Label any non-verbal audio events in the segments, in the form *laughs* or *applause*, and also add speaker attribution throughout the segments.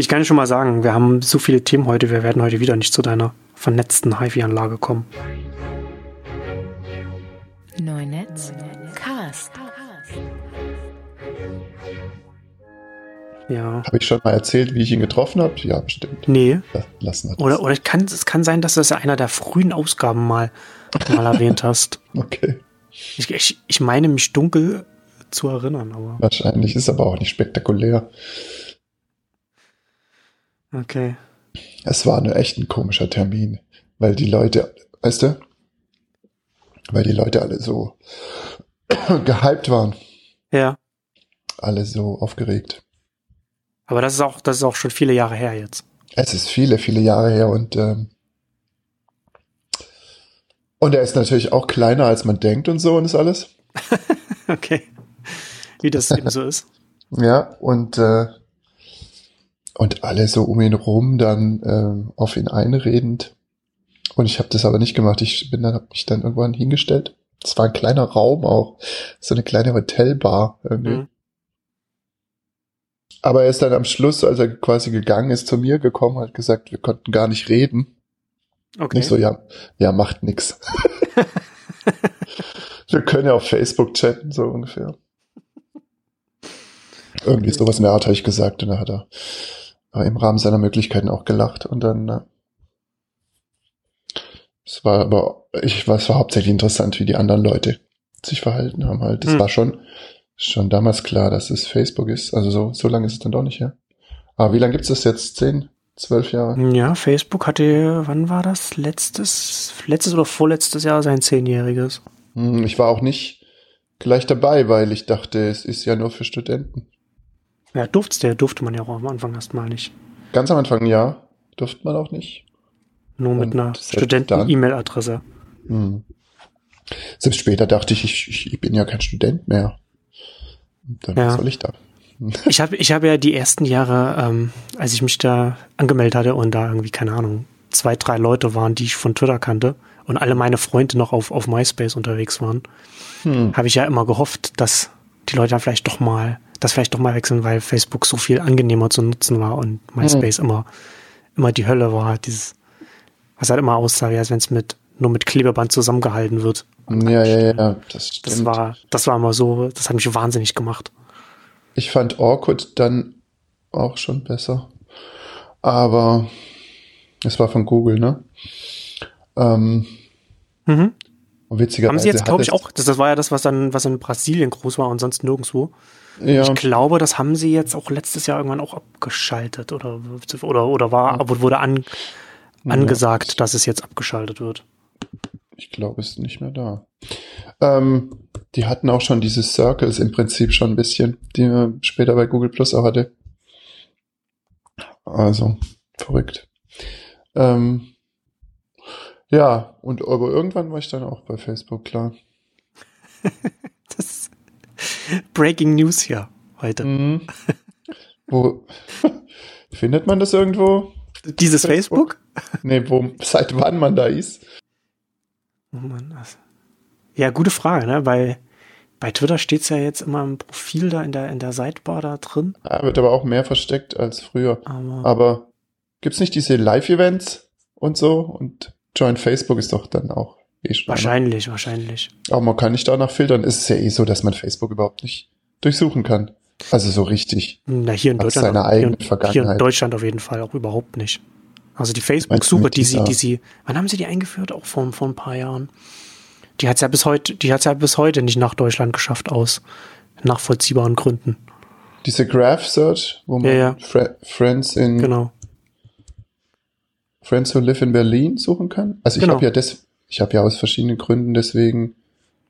Speaker 1: Ich kann schon mal sagen, wir haben so viele Themen heute, wir werden heute wieder nicht zu deiner vernetzten HiFi-Anlage kommen.
Speaker 2: Neunetz Cast.
Speaker 1: Ja.
Speaker 3: Habe ich schon mal erzählt, wie ich ihn getroffen habe? Ja, bestimmt.
Speaker 1: Nee.
Speaker 3: Lassen wir das.
Speaker 1: Oder, oder es, kann, es kann sein, dass du das in einer der frühen Ausgaben mal, mal *laughs* erwähnt hast.
Speaker 3: Okay.
Speaker 1: Ich, ich, ich meine mich dunkel zu erinnern, aber.
Speaker 3: Wahrscheinlich ist aber auch nicht spektakulär.
Speaker 1: Okay.
Speaker 3: Es war nur echt ein komischer Termin, weil die Leute, weißt du, weil die Leute alle so *clears throat* gehypt waren,
Speaker 1: Ja.
Speaker 3: alle so aufgeregt.
Speaker 1: Aber das ist auch, das ist auch schon viele Jahre her jetzt.
Speaker 3: Es ist viele, viele Jahre her und ähm, und er ist natürlich auch kleiner als man denkt und so und ist alles. *laughs*
Speaker 1: Okay. Wie das eben so ist. *laughs*
Speaker 3: Ja, und, äh, und alle so um ihn rum dann ähm, auf ihn einredend. Und ich habe das aber nicht gemacht. Ich bin dann, hab mich dann irgendwann hingestellt. Es war ein kleiner Raum auch, so eine kleine Hotelbar irgendwie.
Speaker 1: Mhm.
Speaker 3: Aber er ist dann am Schluss, als er quasi gegangen ist, zu mir gekommen, hat gesagt, wir konnten gar nicht reden.
Speaker 1: Okay.
Speaker 3: Nicht so, ja, ja, macht nix. *laughs* wir können ja auf Facebook chatten, so ungefähr. *laughs* Irgendwie sowas in der Art habe ich gesagt und da hat er äh, im Rahmen seiner Möglichkeiten auch gelacht und dann äh, es war aber ich war es war hauptsächlich interessant, wie die anderen Leute sich verhalten haben halt. Es
Speaker 1: Hm.
Speaker 3: war schon schon damals klar, dass es Facebook ist. Also so so lange ist es dann doch nicht her. Aber wie lange gibt's das jetzt? Zehn, zwölf Jahre?
Speaker 1: Ja, Facebook hatte, wann war das? Letztes, letztes oder vorletztes Jahr sein Zehnjähriges.
Speaker 3: Hm, Ich war auch nicht gleich dabei, weil ich dachte, es ist ja nur für Studenten.
Speaker 1: Ja, durfte, der durfte man ja auch am Anfang erstmal nicht.
Speaker 3: Ganz am Anfang ja, durfte man auch nicht.
Speaker 1: Nur mit
Speaker 3: Und
Speaker 1: einer? Studenten-E-Mail-Adresse.
Speaker 3: Hm. Selbst später dachte ich, ich, ich bin ja kein Student mehr. Dann
Speaker 1: Ja.
Speaker 3: was soll ich da?
Speaker 1: Ich habe ich hab ja die ersten Jahre, ähm, als ich mich da angemeldet hatte und da irgendwie, keine Ahnung, zwei, drei Leute waren, die ich von Twitter kannte und alle meine Freunde noch auf, auf MySpace unterwegs waren,
Speaker 3: Hm.
Speaker 1: habe ich ja immer gehofft, dass die Leute dann vielleicht doch mal, das vielleicht doch mal wechseln, weil Facebook so viel angenehmer zu nutzen war und MySpace immer, immer die Hölle war. Dieses, was halt immer aussah, als wenn es mit, nur mit Klebeband zusammengehalten wird.
Speaker 3: Ja, ja, ja, das stimmt.
Speaker 1: Das war, das war immer so, das hat mich wahnsinnig gemacht.
Speaker 3: ich fand Orkut dann auch schon besser. Aber es war von Google, ne? Ähm,
Speaker 1: Mhm.
Speaker 3: witzigerweise
Speaker 1: Haben sie jetzt, glaube ich, auch, das, das war ja das, was dann, was in Brasilien groß war und sonst nirgendwo.
Speaker 3: Ja,
Speaker 1: Ich glaube, das haben sie jetzt auch letztes Jahr irgendwann auch abgeschaltet oder, oder, oder war, wurde an, angesagt, dass es jetzt abgeschaltet wird.
Speaker 3: ich glaube, es ist nicht mehr da. Ähm, die hatten auch schon diese Circles im Prinzip schon ein bisschen, die man später bei Google Plus auch hatte. Also, verrückt. Ähm, ja, und aber irgendwann war ich dann auch bei Facebook, klar. *laughs* *laughs*
Speaker 1: Breaking News hier heute.
Speaker 3: Mhm. Wo *laughs* findet man das irgendwo?
Speaker 1: Dieses Facebook?
Speaker 3: Nee, wo, seit wann man da ist?
Speaker 1: Oh Mann, das. Ja, gute Frage, ne? Bei, bei Twitter steht's ja jetzt immer im Profil da in der, in der Sidebar da drin.
Speaker 3: Ah, wird aber auch mehr versteckt als früher.
Speaker 1: Aber
Speaker 3: Aber gibt's nicht diese Live-Events und so? Und Join Facebook ist doch dann auch eh
Speaker 1: wahrscheinlich, wahrscheinlich.
Speaker 3: Aber man kann nicht danach filtern. Es ist ja eh so, dass man Facebook überhaupt nicht durchsuchen kann. Also so richtig.
Speaker 1: Na, hier in
Speaker 3: Hat
Speaker 1: Deutschland.
Speaker 3: seine
Speaker 1: hier,
Speaker 3: eigene
Speaker 1: in- hier in
Speaker 3: Vergangenheit.
Speaker 1: Deutschland auf jeden Fall auch überhaupt nicht. Also die Facebook-Suche, die sie, die sie, wann haben sie die eingeführt? Auch vor, vor ein paar Jahren. Die hat's ja bis heute, die hat's ja bis heute nicht nach Deutschland geschafft aus nachvollziehbaren Gründen.
Speaker 3: Diese Graph Search, wo man
Speaker 1: Ja, ja.
Speaker 3: Fre Friends in
Speaker 1: Genau.
Speaker 3: Friends Who Live in Berlin suchen kann. Also ich
Speaker 1: Genau.
Speaker 3: habe ja das, ich habe ja aus verschiedenen Gründen deswegen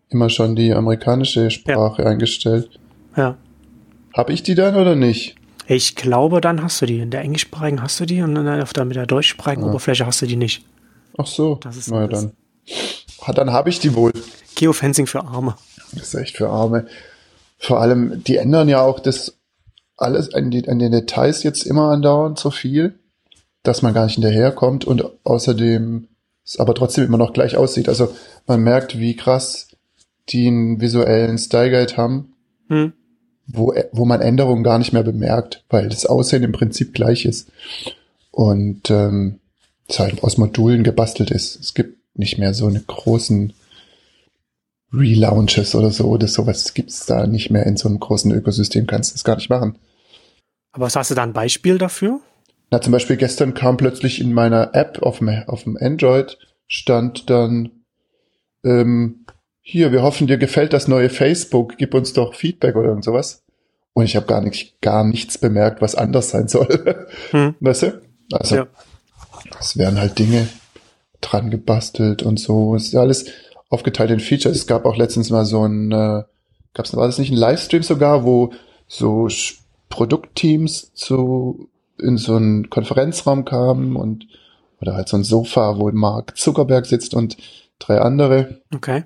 Speaker 3: immer schon die amerikanische Sprache eingestellt.
Speaker 1: Ja.
Speaker 3: Habe ich die dann oder nicht?
Speaker 1: Ich glaube, dann hast du die. In der englischsprachigen hast du die und dann auf der, mit der deutschsprachigen Oberfläche hast du die nicht.
Speaker 3: Ach so.
Speaker 1: Das ist-
Speaker 3: Na ja,
Speaker 1: das-
Speaker 3: dann. Ah, dann habe ich die wohl.
Speaker 1: Geofencing für Arme.
Speaker 3: Das ist echt für Arme. Vor allem, die ändern ja auch das alles an, die, an den Details jetzt immer andauernd so viel, dass man gar nicht hinterherkommt und außerdem es aber trotzdem immer noch gleich aussieht. Also man merkt, wie krass die einen visuellen Style Guide haben,
Speaker 1: Hm.
Speaker 3: wo, wo man Änderungen gar nicht mehr bemerkt, weil das Aussehen im Prinzip gleich ist. Und ähm, es halt aus Modulen gebastelt ist. Es gibt nicht mehr so eine großen Relaunches oder so oder sowas gibt's da nicht mehr in so einem großen Ökosystem, kannst du das gar nicht machen.
Speaker 1: Aber was hast du da ein Beispiel dafür?
Speaker 3: Na, zum Beispiel gestern kam plötzlich in meiner App auf dem, auf dem Android stand dann, ähm, hier, wir hoffen, dir gefällt das neue Facebook, gib uns doch Feedback oder irgend sowas. Und ich habe gar nicht, gar nichts bemerkt, was anders sein soll. *laughs* Hm. Weißt du? Also, ja. es werden halt Dinge dran gebastelt und so. Es ist alles aufgeteilt in Features. Es gab auch letztens mal so ein, äh, gab's, war das nicht ein Livestream sogar, wo so Produktteams zu in so einen Konferenzraum kamen und oder halt so ein Sofa, wo Mark Zuckerberg sitzt und drei andere.
Speaker 1: Okay.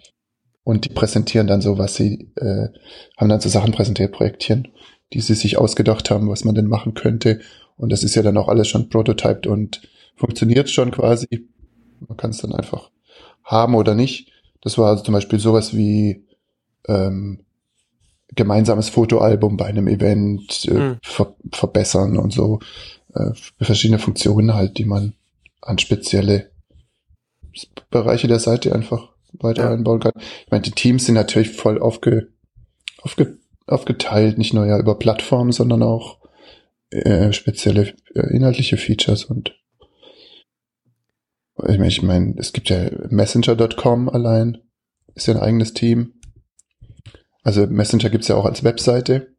Speaker 3: Und die präsentieren dann so, was sie, äh, haben dann so Sachen präsentiert, projektieren, die sie sich ausgedacht haben, was man denn machen könnte. Und das ist ja dann auch alles schon prototyped und funktioniert schon quasi. Man kann es dann einfach haben oder nicht. Das war also zum Beispiel sowas wie ähm, gemeinsames Fotoalbum bei einem Event äh, mhm. ver verbessern und so. Äh, verschiedene Funktionen halt, die man an spezielle Bereiche der Seite einfach weiter ja. einbauen kann. Ich meine, die Teams sind natürlich voll aufge, aufge, aufgeteilt, nicht nur ja über Plattformen, sondern auch äh, spezielle äh, inhaltliche Features und ich meine, ich mein, es gibt ja Messenger.com allein, ist ja ein eigenes Team. Also Messenger gibt's ja auch als Webseite.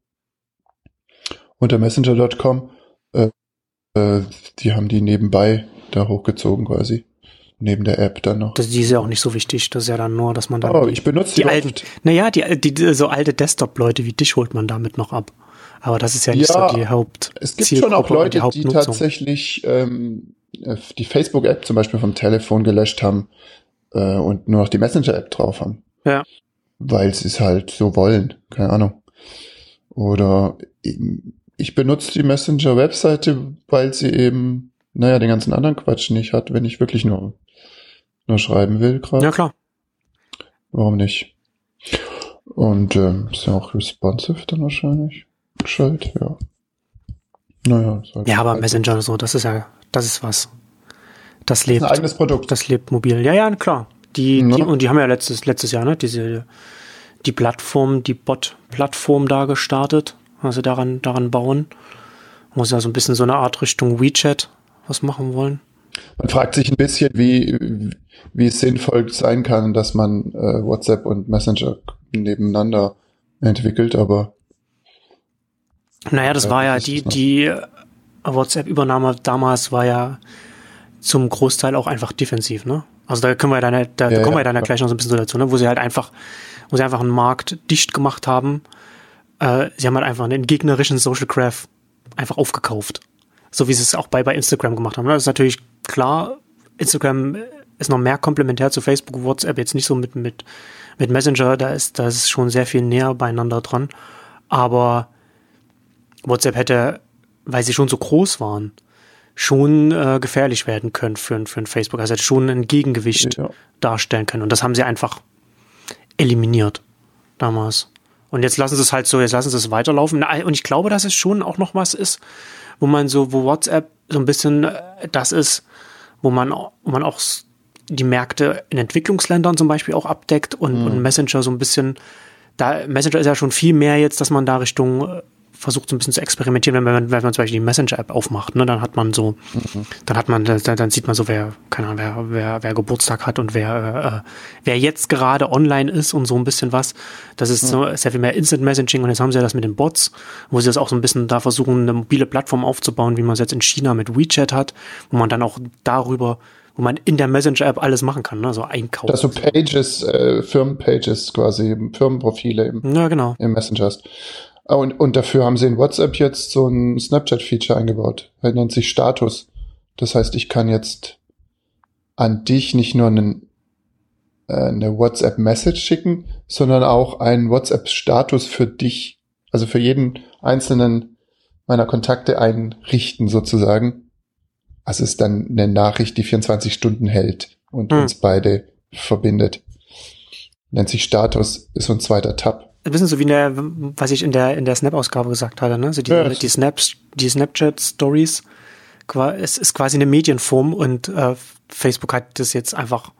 Speaker 3: Unter Messenger.com, äh, äh, die haben die nebenbei da hochgezogen quasi. Neben der App dann noch.
Speaker 1: Das, die ist ja auch nicht so wichtig. Das ist ja dann nur, dass man dann.
Speaker 3: Oh, ich benutze
Speaker 1: die, die alten. Naja, die, die, so alte Desktop-Leute wie dich holt man damit noch ab. Aber das ist ja nicht ja, so die Haupt.
Speaker 3: Es gibt schon auch Leute, die, die tatsächlich ähm, die Facebook-App zum Beispiel vom Telefon gelöscht haben äh, und nur noch die Messenger-App drauf haben.
Speaker 1: Ja
Speaker 3: weil sie es halt so wollen. Keine Ahnung. Oder ich benutze die Messenger-Webseite, weil sie eben, naja, den ganzen anderen Quatsch nicht hat, wenn ich wirklich nur, nur schreiben will gerade.
Speaker 1: Ja, klar.
Speaker 3: Warum nicht? Und ähm, ist ja auch responsive dann wahrscheinlich. Gescheit, ja.
Speaker 1: Naja. Halt ja, aber halt Messenger so, das ist ja, das ist was. Das lebt.
Speaker 3: Das ist ein eigenes Produkt.
Speaker 1: Das lebt mobil. Ja, ja, klar. Die, die, und die haben ja letztes, letztes Jahr, ne, diese, die Plattform, die Bot-Plattform da gestartet, also daran, daran bauen. Muss ja so ein bisschen so eine Art Richtung WeChat was machen wollen.
Speaker 3: Man fragt sich ein bisschen, wie, wie es sinnvoll sein kann, dass man äh, WhatsApp und Messenger nebeneinander entwickelt, aber.
Speaker 1: Naja, das äh, war ja die, die WhatsApp-Übernahme damals war ja zum Großteil auch einfach defensiv, ne? Also da können wir dann, da ja, kommen wir dann ja gleich noch so ein bisschen so dazu, ne? wo sie halt einfach, wo sie einfach einen Markt dicht gemacht haben. Äh, sie haben halt einfach einen gegnerischen Social Graph einfach aufgekauft. So wie sie es auch bei, bei Instagram gemacht haben. Ne? Das ist natürlich klar, Instagram ist noch mehr komplementär zu Facebook, WhatsApp jetzt nicht so mit, mit, mit Messenger, da ist, da ist schon sehr viel näher beieinander dran. Aber WhatsApp hätte, weil sie schon so groß waren, schon äh, gefährlich werden können für, für ein Facebook. Also schon ein Gegengewicht ja. darstellen können. Und das haben sie einfach eliminiert damals. Und jetzt lassen sie es halt so, jetzt lassen sie es weiterlaufen. Und ich glaube, dass es schon auch noch was ist, wo man so, wo WhatsApp so ein bisschen äh, das ist, wo man, wo man auch die Märkte in Entwicklungsländern zum Beispiel auch abdeckt und, mhm. und Messenger so ein bisschen, da Messenger ist ja schon viel mehr jetzt, dass man da Richtung äh, versucht so ein bisschen zu experimentieren, wenn man, wenn man zum Beispiel die Messenger-App aufmacht, ne, dann hat man so, mhm. dann hat man, dann, dann sieht man so, wer, keine Ahnung, wer, wer, wer Geburtstag hat und wer, äh, wer jetzt gerade online ist und so ein bisschen was. Das ist so sehr viel mehr Instant Messaging und jetzt haben sie ja das mit den Bots, wo sie das auch so ein bisschen da versuchen, eine mobile Plattform aufzubauen, wie man es jetzt in China mit WeChat hat, wo man dann auch darüber wo man in der Messenger-App alles machen kann, ne? so einkaufen.
Speaker 3: Dass du Pages, äh, Firmenpages quasi, Firmenprofile im,
Speaker 1: ja, genau.
Speaker 3: im Messenger hast. Ah, und, und dafür haben sie in WhatsApp jetzt so ein Snapchat-Feature eingebaut. Er nennt sich Status. Das heißt, ich kann jetzt an dich nicht nur einen, äh, eine WhatsApp-Message schicken, sondern auch einen WhatsApp-Status für dich, also für jeden einzelnen meiner Kontakte einrichten sozusagen. Also ist dann eine Nachricht, die 24 Stunden hält und hm. uns beide verbindet. Nennt sich Status, ist so ein zweiter Tab.
Speaker 1: Ein bisschen so wie in der, was ich in der, in der Snap-Ausgabe gesagt hatte, ne? So die,
Speaker 3: Ja.
Speaker 1: die Snaps, die Snapchat-Stories, es ist quasi eine Medienform und äh, Facebook hat das jetzt einfach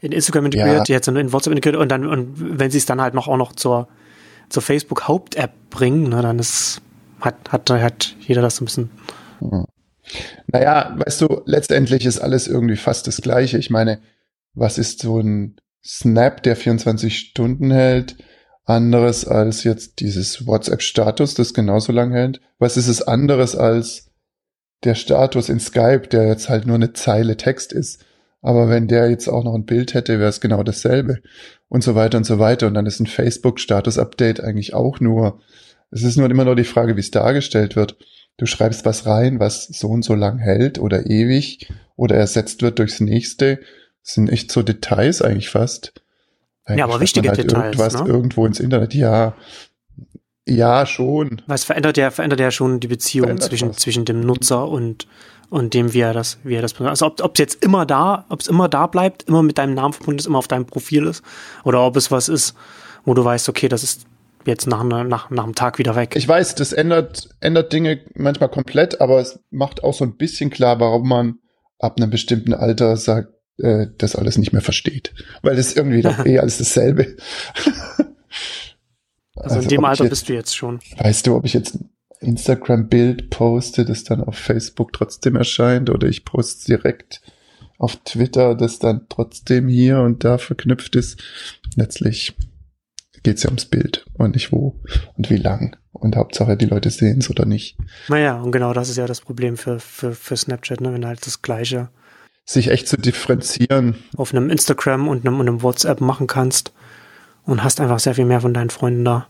Speaker 1: in Instagram integriert, jetzt in, in WhatsApp integriert und dann, und wenn sie es dann halt noch auch noch zur, zur Facebook-Haupt-App bringen, ne, dann ist, hat, hat, hat jeder das so ein bisschen.
Speaker 3: Naja, weißt du, letztendlich ist alles irgendwie fast das Gleiche. Ich meine, was ist so ein Snap, der 24 Stunden hält, anderes als jetzt dieses WhatsApp-Status, das genauso lang hält? Was ist es anderes als der Status in Skype, der jetzt halt nur eine Zeile Text ist? Aber wenn der jetzt auch noch ein Bild hätte, wäre es genau dasselbe. Und so weiter und so weiter. Und dann ist ein Facebook-Status-Update eigentlich auch nur, es ist nur immer nur die Frage, wie es dargestellt wird. Du schreibst was rein, was so und so lang hält oder ewig oder ersetzt wird durchs nächste. Das sind echt so Details eigentlich fast. Eigentlich
Speaker 1: Ja, aber wichtige
Speaker 3: halt
Speaker 1: Details,
Speaker 3: Irgendwas
Speaker 1: ne?
Speaker 3: irgendwo ins Internet. Ja, ja, schon.
Speaker 1: Was verändert ja, verändert ja schon die Beziehung
Speaker 3: Verändert
Speaker 1: zwischen,
Speaker 3: was.
Speaker 1: zwischen dem Nutzer und, und dem, wie er das, wie er das, also ob, ob es jetzt immer da, ob es immer da bleibt, immer mit deinem Namen verbunden ist, immer auf deinem Profil ist, oder ob es was ist, wo du weißt, okay, das ist jetzt nach, einer- nach, nach einem Tag wieder weg.
Speaker 3: Ich weiß, das ändert, ändert Dinge manchmal komplett, aber es macht auch so ein bisschen klar, warum man ab einem bestimmten Alter sagt, äh, das alles nicht mehr versteht. Weil das irgendwie doch *laughs* eh alles dasselbe. *laughs*
Speaker 1: also in dem
Speaker 3: ob ich
Speaker 1: Alter
Speaker 3: jetzt-
Speaker 1: bist du jetzt schon.
Speaker 3: Weißt du, ob ich jetzt ein Instagram-Bild poste, das dann auf Facebook trotzdem erscheint, oder ich poste direkt auf Twitter, das dann trotzdem hier und da verknüpft ist? Letztlich geht's ja ums Bild und nicht wo und wie lang. Und Hauptsache, die Leute sehen es oder nicht.
Speaker 1: Naja, und genau das ist ja das Problem für, für, für Snapchat, ne? wenn halt das Gleiche
Speaker 3: Sich echt zu differenzieren.
Speaker 1: auf einem Instagram und einem, und einem WhatsApp machen kannst und hast einfach sehr viel mehr von deinen Freunden da.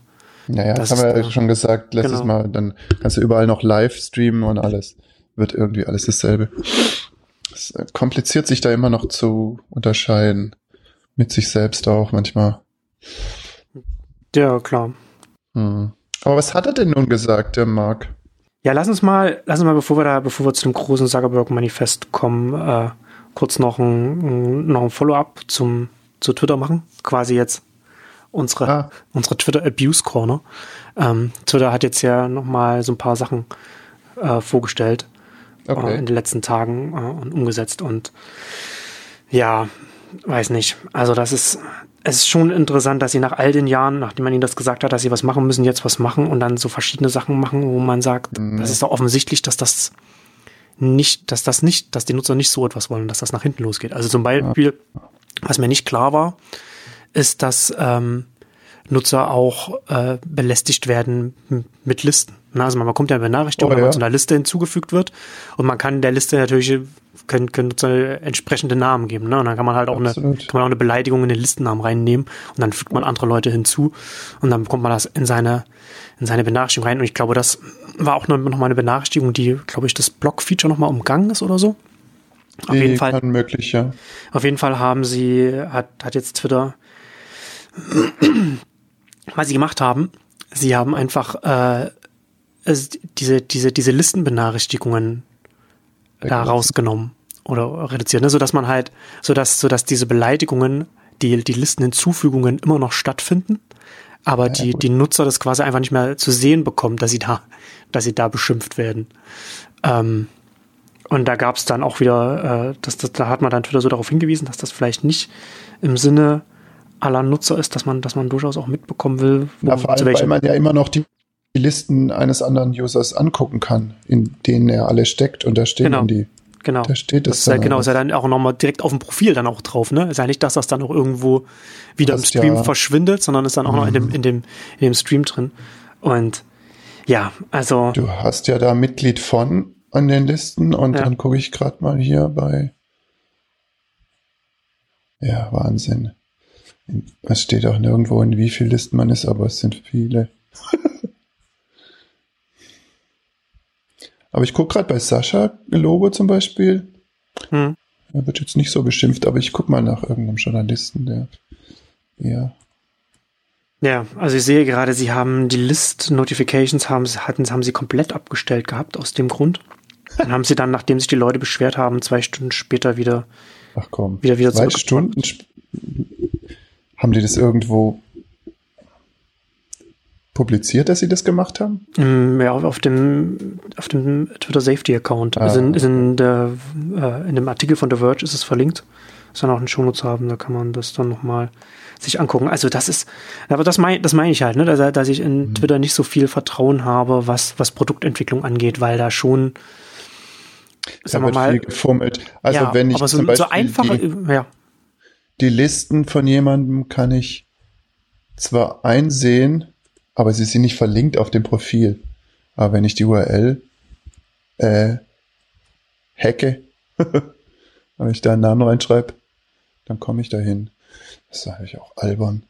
Speaker 3: Naja,
Speaker 1: Das
Speaker 3: das, haben wir ja schon gesagt letztes
Speaker 1: Genau.
Speaker 3: Mal. Dann kannst du überall noch live streamen und alles. Wird irgendwie alles dasselbe. Es äh, kompliziert sich da immer noch zu unterscheiden. Mit sich selbst auch manchmal.
Speaker 1: Ja, klar.
Speaker 3: Hm. Aber was hat er denn nun gesagt, der Mark?
Speaker 1: Ja, lass uns mal, lass uns mal, bevor wir da, bevor wir zu dem großen Zuckerberg-Manifest kommen, äh, kurz noch ein, noch ein Follow-up zum, zu Twitter machen. Quasi jetzt unsere,
Speaker 3: Ah.
Speaker 1: unsere Twitter Abuse Corner. Ähm, Twitter hat jetzt ja noch mal so ein paar Sachen äh, vorgestellt äh,
Speaker 3: Okay.
Speaker 1: in den letzten Tagen äh, und umgesetzt und ja, weiß nicht. Also das ist, es ist schon interessant, dass sie nach all den Jahren, nachdem man ihnen das gesagt hat, dass sie was machen müssen, jetzt was machen und dann so verschiedene Sachen machen, wo man sagt,
Speaker 3: Mhm.
Speaker 1: das ist doch offensichtlich, dass das nicht, dass das nicht, dass die Nutzer nicht so etwas wollen, dass das nach hinten losgeht. Also zum Beispiel, was mir nicht klar war, ist, dass ähm, Nutzer auch äh, belästigt werden mit Listen. Na, also man bekommt ja eine Benachrichtigung,
Speaker 3: Oh,
Speaker 1: wenn man
Speaker 3: ja.
Speaker 1: zu einer Liste hinzugefügt wird und man kann der Liste natürlich können, können Nutzer entsprechende Namen geben. Ne? Und dann kann man halt auch eine, kann man auch eine Beleidigung in den Listennamen reinnehmen und dann fügt man andere Leute hinzu und dann bekommt man das in seine in seine Benachrichtigung rein. Und ich glaube, das war auch noch noch mal eine Benachrichtigung, die, glaube ich, das Block-Feature noch mal umgangen ist oder so. Auf
Speaker 3: Die
Speaker 1: jeden Fall.
Speaker 3: Möglich, ja.
Speaker 1: Auf jeden Fall haben sie, hat, hat jetzt Twitter, was sie gemacht haben, sie haben einfach äh, es- diese, diese, diese Listenbenachrichtigungen da rausgenommen oder reduziert, ne? sodass man halt, sodass, sodass diese Beleidigungen, die, die Listenhinzufügungen immer noch stattfinden, aber die,
Speaker 3: gut.
Speaker 1: die Nutzer das quasi einfach nicht mehr zu sehen bekommen, dass sie da, dass sie da beschimpft werden. Ähm, und da gab es dann auch wieder, äh, dass, das, da hat man dann Twitter so darauf hingewiesen, dass das vielleicht nicht im Sinne aller Nutzer ist, dass man, dass man durchaus auch mitbekommen will, wo,
Speaker 3: Ja, vor allem, weil man ja immer noch die die Listen eines anderen Users angucken kann, in denen er alle steckt und da stehen
Speaker 1: Genau.
Speaker 3: dann die.
Speaker 1: genau.
Speaker 3: da steht
Speaker 1: das
Speaker 3: es
Speaker 1: ist ja, genau, ist ja dann auch nochmal direkt auf dem Profil dann auch drauf, ne? Ist ja nicht, dass das dann auch irgendwo wieder im
Speaker 3: Das
Speaker 1: Stream
Speaker 3: ja- Mhm.
Speaker 1: verschwindet, sondern ist dann auch noch in dem, in dem, in dem Stream drin. Und ja, also
Speaker 3: Du hast ja da Mitglied von an den Listen und
Speaker 1: Ja.
Speaker 3: dann gucke ich gerade mal hier bei. Ja, Wahnsinn. In- Es steht auch nirgendwo, in wie viel Listen man ist, aber es sind viele. *laughs* aber ich gucke gerade bei Sascha Lobo zum Beispiel.
Speaker 1: hm,
Speaker 3: Er wird jetzt nicht so beschimpft, aber ich guck mal nach irgendeinem Journalisten, der ja.
Speaker 1: Ja, also ich sehe gerade, sie haben die List-Notifications haben, sie- hatten, haben sie komplett abgestellt gehabt aus dem Grund. Dann haben sie dann, nachdem sich die Leute beschwert haben, zwei Stunden später wieder.
Speaker 3: Ach komm,
Speaker 1: Wieder- wieder
Speaker 3: zwei. Stunden haben die das irgendwo publiziert, dass sie das gemacht haben?
Speaker 1: Ja, auf dem, auf dem Twitter Safety Account.
Speaker 3: Ah,
Speaker 1: ist in, in, der, in dem Artikel von The Verge ist es verlinkt. Ist dann auch ein Shownotes haben, da kann man das dann nochmal sich angucken. Also das ist, aber das meine das meine ich halt, ne, dass, dass ich in Twitter nicht so viel Vertrauen habe, was, was Produktentwicklung angeht, weil da schon,
Speaker 3: Da
Speaker 1: sagen wir
Speaker 3: wird
Speaker 1: mal,
Speaker 3: viel gefummelt. Also
Speaker 1: ja,
Speaker 3: wenn ich
Speaker 1: aber so,
Speaker 3: zum Beispiel
Speaker 1: so einfache,
Speaker 3: die,
Speaker 1: ja,
Speaker 3: die Listen von jemandem kann ich zwar einsehen, aber sie sind nicht verlinkt auf dem Profil. Aber wenn ich die URL äh, hacke, *laughs* wenn ich da einen Namen reinschreibe, dann komme ich dahin. Das ist eigentlich auch albern.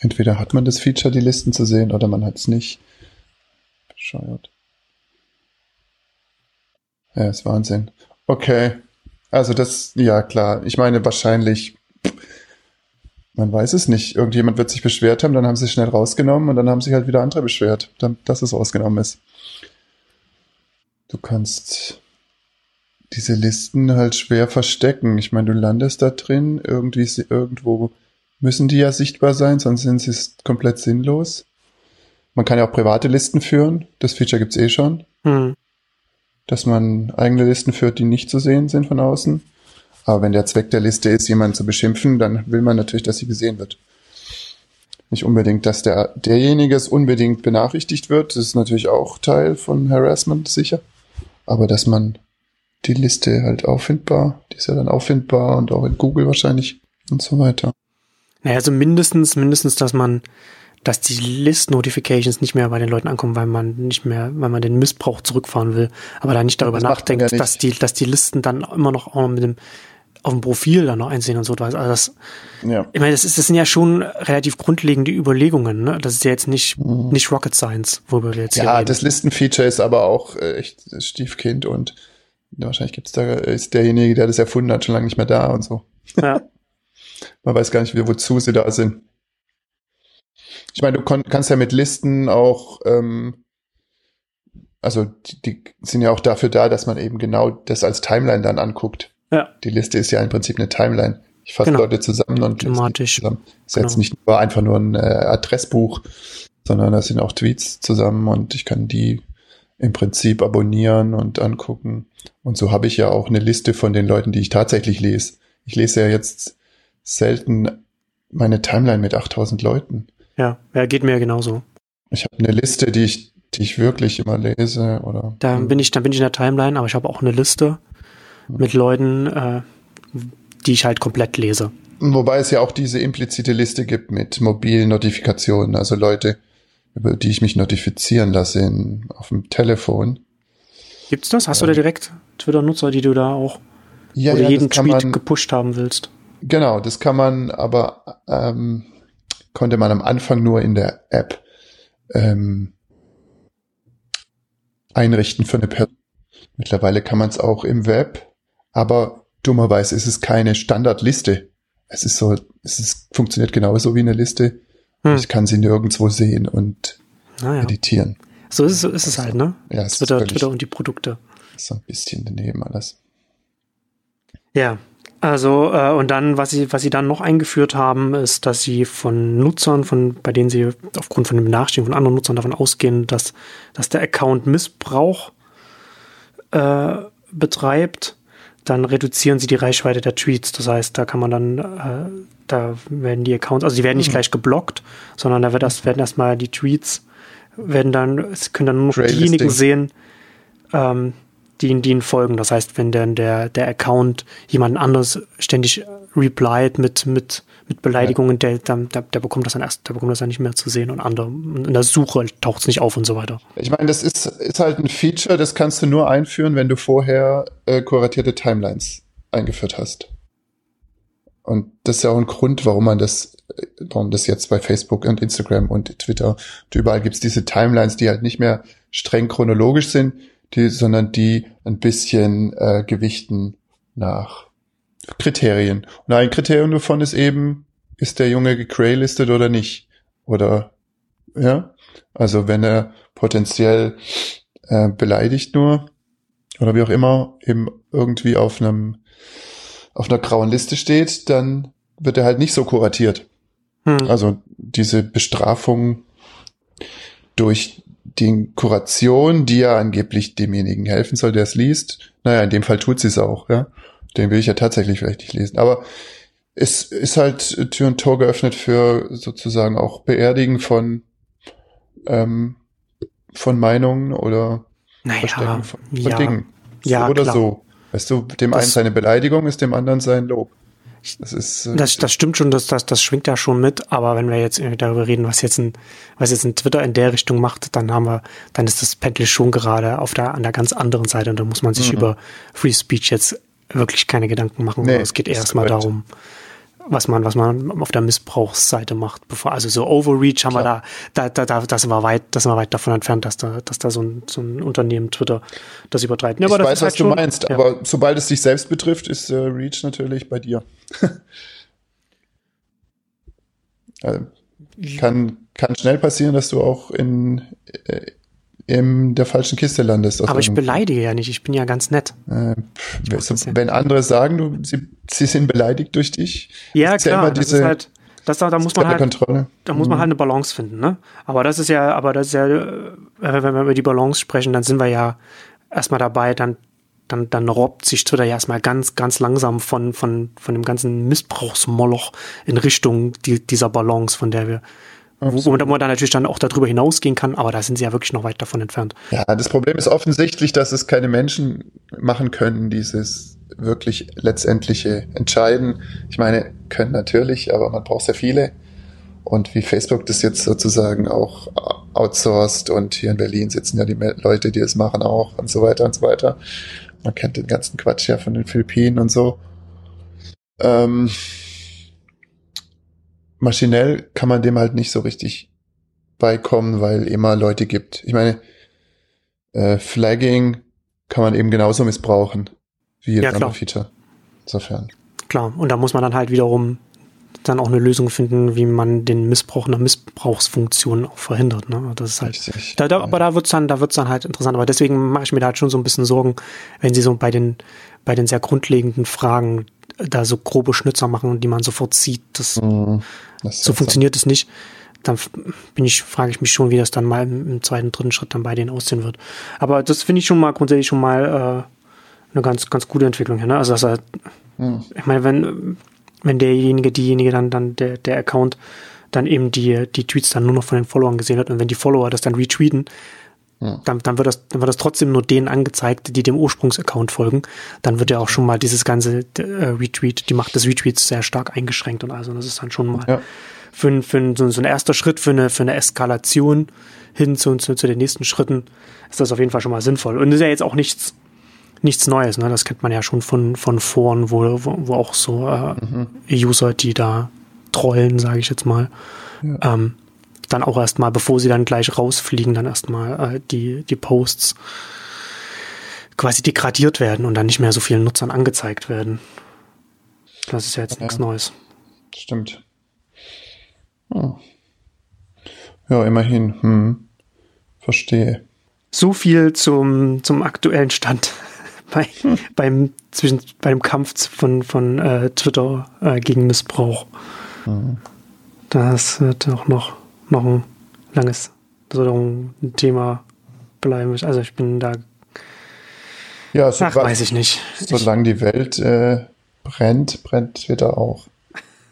Speaker 3: Entweder hat man das Feature, die Listen zu sehen, oder man hat es nicht. Bescheuert. Ja, ist Wahnsinn. Okay. Also das, ja klar. Ich meine, wahrscheinlich, man weiß es nicht. Irgendjemand wird sich beschwert haben, dann haben sie es schnell rausgenommen und dann haben sich halt wieder andere beschwert, dass es rausgenommen ist. Du kannst diese Listen halt schwer verstecken. Ich meine, du landest da drin, irgendwie irgendwo müssen die ja sichtbar sein, sonst sind sie komplett sinnlos. Man kann ja auch private Listen führen. Das Feature gibt's eh schon
Speaker 1: hm,
Speaker 3: dass man eigene Listen führt, die nicht zu sehen sind von außen. Aber wenn der Zweck der Liste ist, jemanden zu beschimpfen, dann will man natürlich, dass sie gesehen wird. Nicht unbedingt, dass der, derjenige es unbedingt benachrichtigt wird. Das ist natürlich auch Teil von Harassment, sicher. Aber dass man die Liste halt auffindbar, die ist ja dann auffindbar und auch in Google wahrscheinlich und so weiter.
Speaker 1: Naja, also mindestens, mindestens, dass man, dass die List-Notifications nicht mehr bei den Leuten ankommen, weil man nicht mehr, weil man den Missbrauch zurückfahren will, aber da nicht darüber
Speaker 3: Das
Speaker 1: nachdenkt,
Speaker 3: ja nicht.
Speaker 1: dass die, dass die Listen dann immer noch auch mit dem, auf dem Profil dann noch einsehen und so. Also das,
Speaker 3: Ja.
Speaker 1: ich meine, das, ist, das sind ja schon relativ grundlegende Überlegungen, ne? Das ist ja jetzt nicht, nicht Rocket Science, worüber wir jetzt hier
Speaker 3: Mhm. Ja,
Speaker 1: reden.
Speaker 3: das Listenfeature ist aber auch äh, echt Stiefkind und wahrscheinlich gibt's da, ist derjenige, der das erfunden hat, schon lange nicht mehr da und so.
Speaker 1: ja. *laughs*
Speaker 3: Man weiß gar nicht, wozu sie da sind. Ich meine, du kannst ja mit Listen auch, ähm, also die, die sind ja auch dafür da, dass man eben genau das als Timeline dann anguckt.
Speaker 1: ja,
Speaker 3: Die Liste ist ja im Prinzip eine Timeline. Ich fasse
Speaker 1: Genau.
Speaker 3: Leute zusammen und
Speaker 1: Thematisch.
Speaker 3: zusammen. Ist jetzt
Speaker 1: Genau.
Speaker 3: nicht nur einfach nur ein äh, Adressbuch, sondern da sind auch Tweets zusammen und ich kann die im Prinzip abonnieren und angucken. Und so habe ich ja auch eine Liste von den Leuten, die ich tatsächlich lese. Ich lese ja jetzt selten meine Timeline mit 8000 Leuten.
Speaker 1: ja, ja, geht mir ja genauso.
Speaker 3: Ich habe eine Liste, die ich, die ich wirklich immer lese oder.
Speaker 1: Da bin ich, da bin ich in der Timeline, aber ich habe auch eine Liste mit Leuten, äh, die ich halt komplett lese.
Speaker 3: Wobei es ja auch diese implizite Liste gibt mit mobilen Notifikationen, also Leute, über die ich mich notifizieren lasse in, auf dem Telefon.
Speaker 1: Gibt's das? Hast du da direkt Twitter-Nutzer, die du da auch
Speaker 3: Ja,
Speaker 1: oder
Speaker 3: ja,
Speaker 1: jeden Tweet
Speaker 3: man,
Speaker 1: gepusht haben willst?
Speaker 3: genau, das kann man, aber ähm, konnte man am Anfang nur in der App ähm, einrichten für eine Person. Mittlerweile kann man es auch im Web, aber dummerweise ist es keine Standardliste. Es ist so, es ist, funktioniert genauso wie eine Liste.
Speaker 1: Hm.
Speaker 3: Ich kann sie nirgendwo sehen und
Speaker 1: Naja,
Speaker 3: editieren.
Speaker 1: so ist es, so ist es halt, ne?
Speaker 3: Ja, es ist
Speaker 1: Twitter,
Speaker 3: völlig-
Speaker 1: Twitter und die Produkte.
Speaker 3: so ein bisschen daneben alles.
Speaker 1: Ja, also äh, und dann, was sie, was sie dann noch eingeführt haben, ist, dass sie von Nutzern, von bei denen sie aufgrund von dem Benachrichtigung von anderen Nutzern davon ausgehen, dass, dass der Account Missbrauch äh, betreibt, dann reduzieren sie die Reichweite der Tweets. Das heißt, da kann man dann, äh, da werden die Accounts, also die werden nicht
Speaker 3: Mhm.
Speaker 1: gleich geblockt, sondern da wird das, werden erstmal die Tweets, werden dann, es können dann nur noch diejenigen sehen, ähm, die, ihnen- die ihnen folgen. Das heißt, wenn dann der, der Account jemand anders ständig replied mit, mit, mit Beleidigungen, der, der, der, der bekommt das dann erst, der bekommt das dann nicht mehr zu sehen und andere, in der Suche taucht es nicht auf und so weiter.
Speaker 3: Ich meine, das ist, ist halt ein Feature, das kannst du nur einführen, wenn du vorher äh, kuratierte Timelines eingeführt hast. Und das ist ja auch ein Grund, warum man das, äh, warum das jetzt bei Facebook und Instagram und Twitter und überall gibt's diese Timelines, die halt nicht mehr streng chronologisch sind, die, sondern die ein bisschen äh, gewichten nach Kriterien. Und ein Kriterium davon ist eben, ist der Junge gegraylistet oder nicht? Oder ja, also wenn er potenziell äh, beleidigt nur oder wie auch immer eben irgendwie auf einem auf einer grauen Liste steht, dann wird er halt nicht so kuratiert.
Speaker 1: Hm.
Speaker 3: Also diese Bestrafung durch die Kuration, die ja angeblich demjenigen helfen soll, der es liest, naja, in dem Fall tut sie es auch, ja. Den will ich ja tatsächlich vielleicht nicht lesen. Aber es ist halt Tür und Tor geöffnet für sozusagen auch Beerdigen von, ähm, von Meinungen oder
Speaker 1: Naja,
Speaker 3: Verstecken von, von
Speaker 1: ja.
Speaker 3: Dingen.
Speaker 1: Ja,
Speaker 3: so oder
Speaker 1: klar.
Speaker 3: so. Weißt du, dem
Speaker 1: Das-
Speaker 3: einen seine Beleidigung ist dem anderen sein Lob. Das ist äh,
Speaker 1: Das, das stimmt schon, das, das, das schwingt da schon mit, aber wenn wir jetzt darüber reden, was jetzt ein, was jetzt ein Twitter in der Richtung macht, dann haben wir, dann ist das Pendel schon gerade auf der, an der ganz anderen Seite und da muss man sich
Speaker 3: Mhm.
Speaker 1: über Free Speech jetzt wirklich keine Gedanken machen.
Speaker 3: Nee,
Speaker 1: es geht erstmal darum, was man, was man auf der Missbrauchsseite macht, bevor, also so Overreach haben wir da, da, da, da, das war weit, das war weit davon entfernt, dass da, dass da so ein, so ein Unternehmen Twitter das übertreibt. Ja,
Speaker 3: ich
Speaker 1: aber das
Speaker 3: weiß, was
Speaker 1: halt
Speaker 3: du
Speaker 1: schon-
Speaker 3: meinst,
Speaker 1: ja.
Speaker 3: aber sobald es dich selbst betrifft, ist äh, Reach natürlich bei dir. *laughs* also, kann, kann schnell passieren, dass du auch in, äh, in der falschen Kiste landest.
Speaker 1: aber ich beleidige ja nicht, ich bin ja ganz nett.
Speaker 3: Äh, pff,
Speaker 1: das ja.
Speaker 3: wenn andere sagen, du, sie, sie sind beleidigt durch dich,
Speaker 1: Ja,
Speaker 3: ist ja
Speaker 1: klar,
Speaker 3: immer
Speaker 1: das
Speaker 3: diese
Speaker 1: ist halt, das, da, da muss man halt,
Speaker 3: Kontrolle.
Speaker 1: da muss man halt eine Balance finden, ne? Aber das ist ja, aber das ist ja, äh, wenn wir über die Balance sprechen, dann sind wir ja erstmal dabei, dann, dann, dann robbt sich Twitter ja erstmal ganz, ganz langsam von, von, von dem ganzen Missbrauchsmoloch in Richtung die, dieser Balance, von der wir, wo, wo man dann natürlich dann auch darüber hinausgehen kann, aber da sind sie ja wirklich noch weit davon entfernt.
Speaker 3: Ja, das Problem ist offensichtlich, dass es keine Menschen machen können, dieses wirklich letztendliche Entscheiden. Ich meine, können natürlich, aber man braucht sehr viele. Und wie Facebook das jetzt sozusagen auch outsourced und hier in Berlin sitzen ja die Leute, die es machen auch und so weiter und so weiter. Man kennt den ganzen Quatsch ja von den Philippinen und so. Ähm, maschinell kann man dem halt nicht so richtig beikommen, weil immer Leute gibt. Ich meine, äh, Flagging kann man eben genauso missbrauchen wie jedes
Speaker 1: Ja, klar.
Speaker 3: andere Feature. Insofern.
Speaker 1: Klar, und da muss man dann halt wiederum dann auch eine Lösung finden, wie man den Missbrauch einer Missbrauchsfunktion auch verhindert. Ne? Das ist halt,
Speaker 3: Richtig.
Speaker 1: da, da, aber da wird's dann, da wird's dann halt interessant. Aber deswegen mache ich mir da halt schon so ein bisschen Sorgen, wenn sie so bei den, bei den sehr grundlegenden Fragen da so grobe Schnitzer machen, die man sofort sieht. Das,
Speaker 3: Mhm.
Speaker 1: So funktioniert es nicht. Dann bin ich, frage ich mich schon, wie das dann mal im, zweiten, dritten Schritt dann bei denen aussehen wird. Aber das finde ich schon mal grundsätzlich schon mal äh, eine ganz, ganz gute Entwicklung. Ja, ne? Also dass er
Speaker 3: Mhm.
Speaker 1: ich meine, wenn, wenn derjenige, diejenige dann, dann, der, der Account dann eben die, die Tweets dann nur noch von den Followern gesehen hat und wenn die Follower das dann retweeten,
Speaker 3: Ja.
Speaker 1: dann, dann wird das, dann wird das trotzdem nur denen angezeigt, die dem Ursprungsaccount folgen. Dann wird ja auch schon mal dieses ganze äh, Retweet, die Macht des Retweets sehr stark eingeschränkt und also das ist dann schon mal
Speaker 3: Ja.
Speaker 1: für, für ein, so, so ein erster Schritt für eine, für eine Eskalation hin zu, zu, zu den nächsten Schritten ist das auf jeden Fall schon mal sinnvoll. Und das ist ja jetzt auch nichts, nichts Neues, ne? Das kennt man ja schon von, von Foren, wo, wo, wo auch so äh, User, die da trollen, sage ich jetzt mal, ähm, dann auch erstmal, bevor sie dann gleich rausfliegen, dann erstmal äh, die, die Posts quasi degradiert werden und dann nicht mehr so vielen Nutzern angezeigt werden. Das ist ja jetzt nichts Neues.
Speaker 3: Stimmt. Hm. Ja, immerhin. Hm. Verstehe.
Speaker 1: So viel zum, zum aktuellen Stand *laughs* bei, beim, zwischen, bei dem Kampf von, von äh, Twitter äh, gegen Missbrauch. Das wird auch noch, noch ein langes, so ein Thema bleiben. Also ich bin da,
Speaker 3: Ja, so,
Speaker 1: ach, weiß ich nicht. Ich,
Speaker 3: solange die Welt äh, brennt, brennt Twitter auch.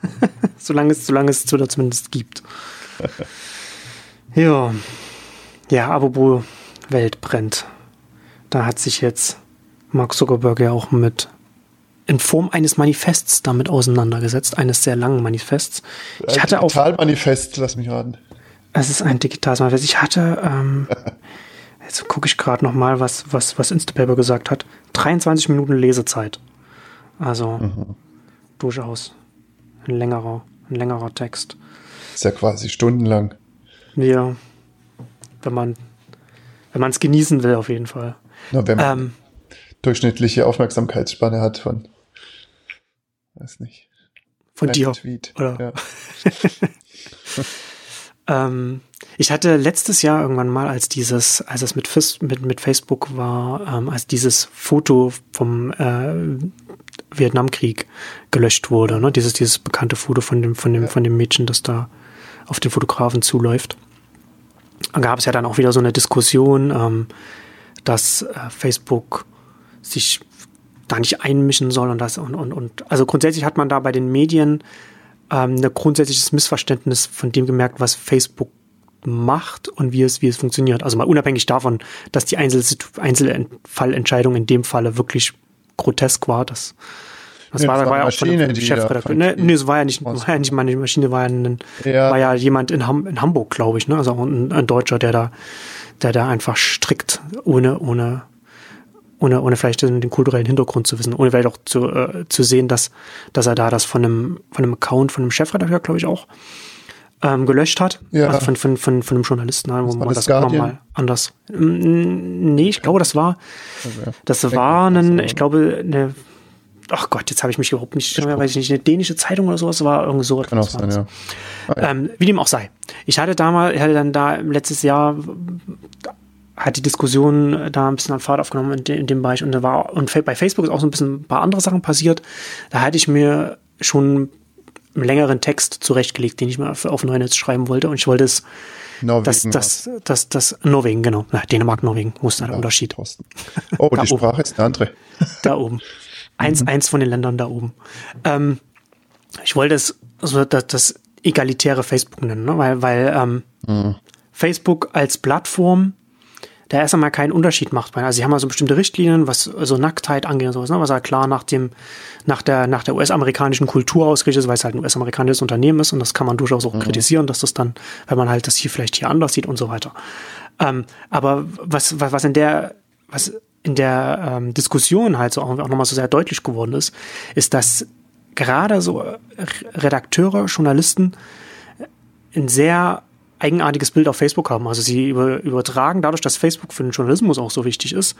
Speaker 3: *laughs*
Speaker 1: solange es, solange es Twitter zumindest gibt. ja. Ja, apropos Welt brennt. Da hat sich jetzt Mark Zuckerberg ja auch mit in Form eines Manifests damit auseinandergesetzt, eines sehr langen Manifests. Ich hatte auf,
Speaker 3: Digitalmanifest, lass mich raten.
Speaker 1: Es ist ein digitales Manifest. Ich hatte, ähm, *laughs* jetzt gucke ich gerade noch mal, was, was, was Instapaper gesagt hat. 23 Minuten Lesezeit. Also durchaus ein längerer, ein längerer Text.
Speaker 3: Ist ja quasi stundenlang.
Speaker 1: Ja, wenn man wenn man es genießen will, auf jeden Fall.
Speaker 3: Nur wenn man
Speaker 1: Ähm,
Speaker 3: durchschnittliche Aufmerksamkeitsspanne hat von, weiß nicht,
Speaker 1: von dir.
Speaker 3: Tweet.
Speaker 1: oder?
Speaker 3: Ja. *laughs* *laughs*
Speaker 1: Ähm, ich hatte letztes Jahr irgendwann mal, als dieses, als es mit, Fis- mit, mit Facebook war, ähm, als dieses Foto vom äh, Vietnamkrieg gelöscht wurde, ne? Dieses, dieses bekannte Foto von dem, von dem, von dem Mädchen, das da auf den Fotografen zuläuft. gab es ja dann auch wieder so eine Diskussion, ähm, dass äh, Facebook sich da nicht einmischen soll und das und, und, und also grundsätzlich hat man da bei den Medien ähm, ein grundsätzliches Missverständnis von dem gemerkt, was Facebook macht und wie es, wie es funktioniert. Also mal unabhängig davon, dass die Einzelfallentscheidung in dem Falle wirklich grotesk war, das das war,
Speaker 3: das war
Speaker 1: war ja auch von dem
Speaker 3: die
Speaker 1: Chefredakteur.
Speaker 3: da
Speaker 1: Ne, nee, es war ja nicht, war ja nicht meine Maschine, war ja, ein,
Speaker 3: Ja.
Speaker 1: war ja jemand in, Ham, in Hamburg, glaube ich, ne? Also auch ein, ein Deutscher, der da, der da einfach strikt ohne, ohne, ohne, ohne vielleicht den, den kulturellen Hintergrund zu wissen, ohne vielleicht auch zu, äh, zu sehen, dass, dass er da das von einem, von einem Account, von einem Chefredakteur, glaube ich, auch ähm, gelöscht hat.
Speaker 3: Ja.
Speaker 1: Also von, von, von, von einem Journalisten, ne, wo man
Speaker 3: das
Speaker 1: das immer
Speaker 3: Guardian?
Speaker 1: mal anders. Mm, Nee, ich glaube, das war,
Speaker 3: Also,
Speaker 1: das war
Speaker 3: ich,
Speaker 1: ein,
Speaker 3: also-
Speaker 1: ich glaube, eine, ach Gott, jetzt habe ich mich überhaupt nicht, weiß ich nicht, eine dänische Zeitung oder sowas, war irgendwie so.
Speaker 3: Kann auch sein, ja. Ah, ja.
Speaker 1: Ähm, wie dem auch sei. Ich hatte damals, ich hatte dann da letztes Jahr hat die Diskussion da ein bisschen an Fahrt aufgenommen in, de, in dem Bereich und da war und bei Facebook ist auch so ein bisschen ein paar andere Sachen passiert. Da hatte ich mir schon einen längeren Text zurechtgelegt, den ich mir auf, auf Neunetz schreiben wollte und ich wollte es,
Speaker 3: Norwegen
Speaker 1: das, das, das, das, Norwegen, genau, ja, Dänemark, Norwegen, wo ist da
Speaker 3: war's.
Speaker 1: Unterschied? *laughs*
Speaker 3: Oh,
Speaker 1: Da
Speaker 3: die
Speaker 1: oben.
Speaker 3: Sprache ist eine andere. *laughs*
Speaker 1: da oben. Eins, eins von den Ländern da oben. Ähm, ich wollte es also das, das egalitäre Facebook nennen, ne? weil, weil ähm, Facebook als Plattform da erst einmal keinen Unterschied macht. Also sie haben also bestimmte Richtlinien, was so Nacktheit angeht und sowas, ne? was ja klar nach dem, nach der, nach der US-amerikanischen Kultur ausgerichtet ist, weil es halt ein US-amerikanisches Unternehmen ist und das kann man durchaus auch kritisieren, dass das dann, wenn man halt das hier vielleicht hier anders sieht und so weiter. Ähm, aber was, was, was in der, was in der ähm, Diskussion halt so auch, auch nochmal so sehr deutlich geworden ist, ist, dass gerade so Redakteure, Journalisten ein sehr eigenartiges Bild auf Facebook haben. Also sie über, übertragen, dadurch, dass Facebook für den Journalismus auch so wichtig ist,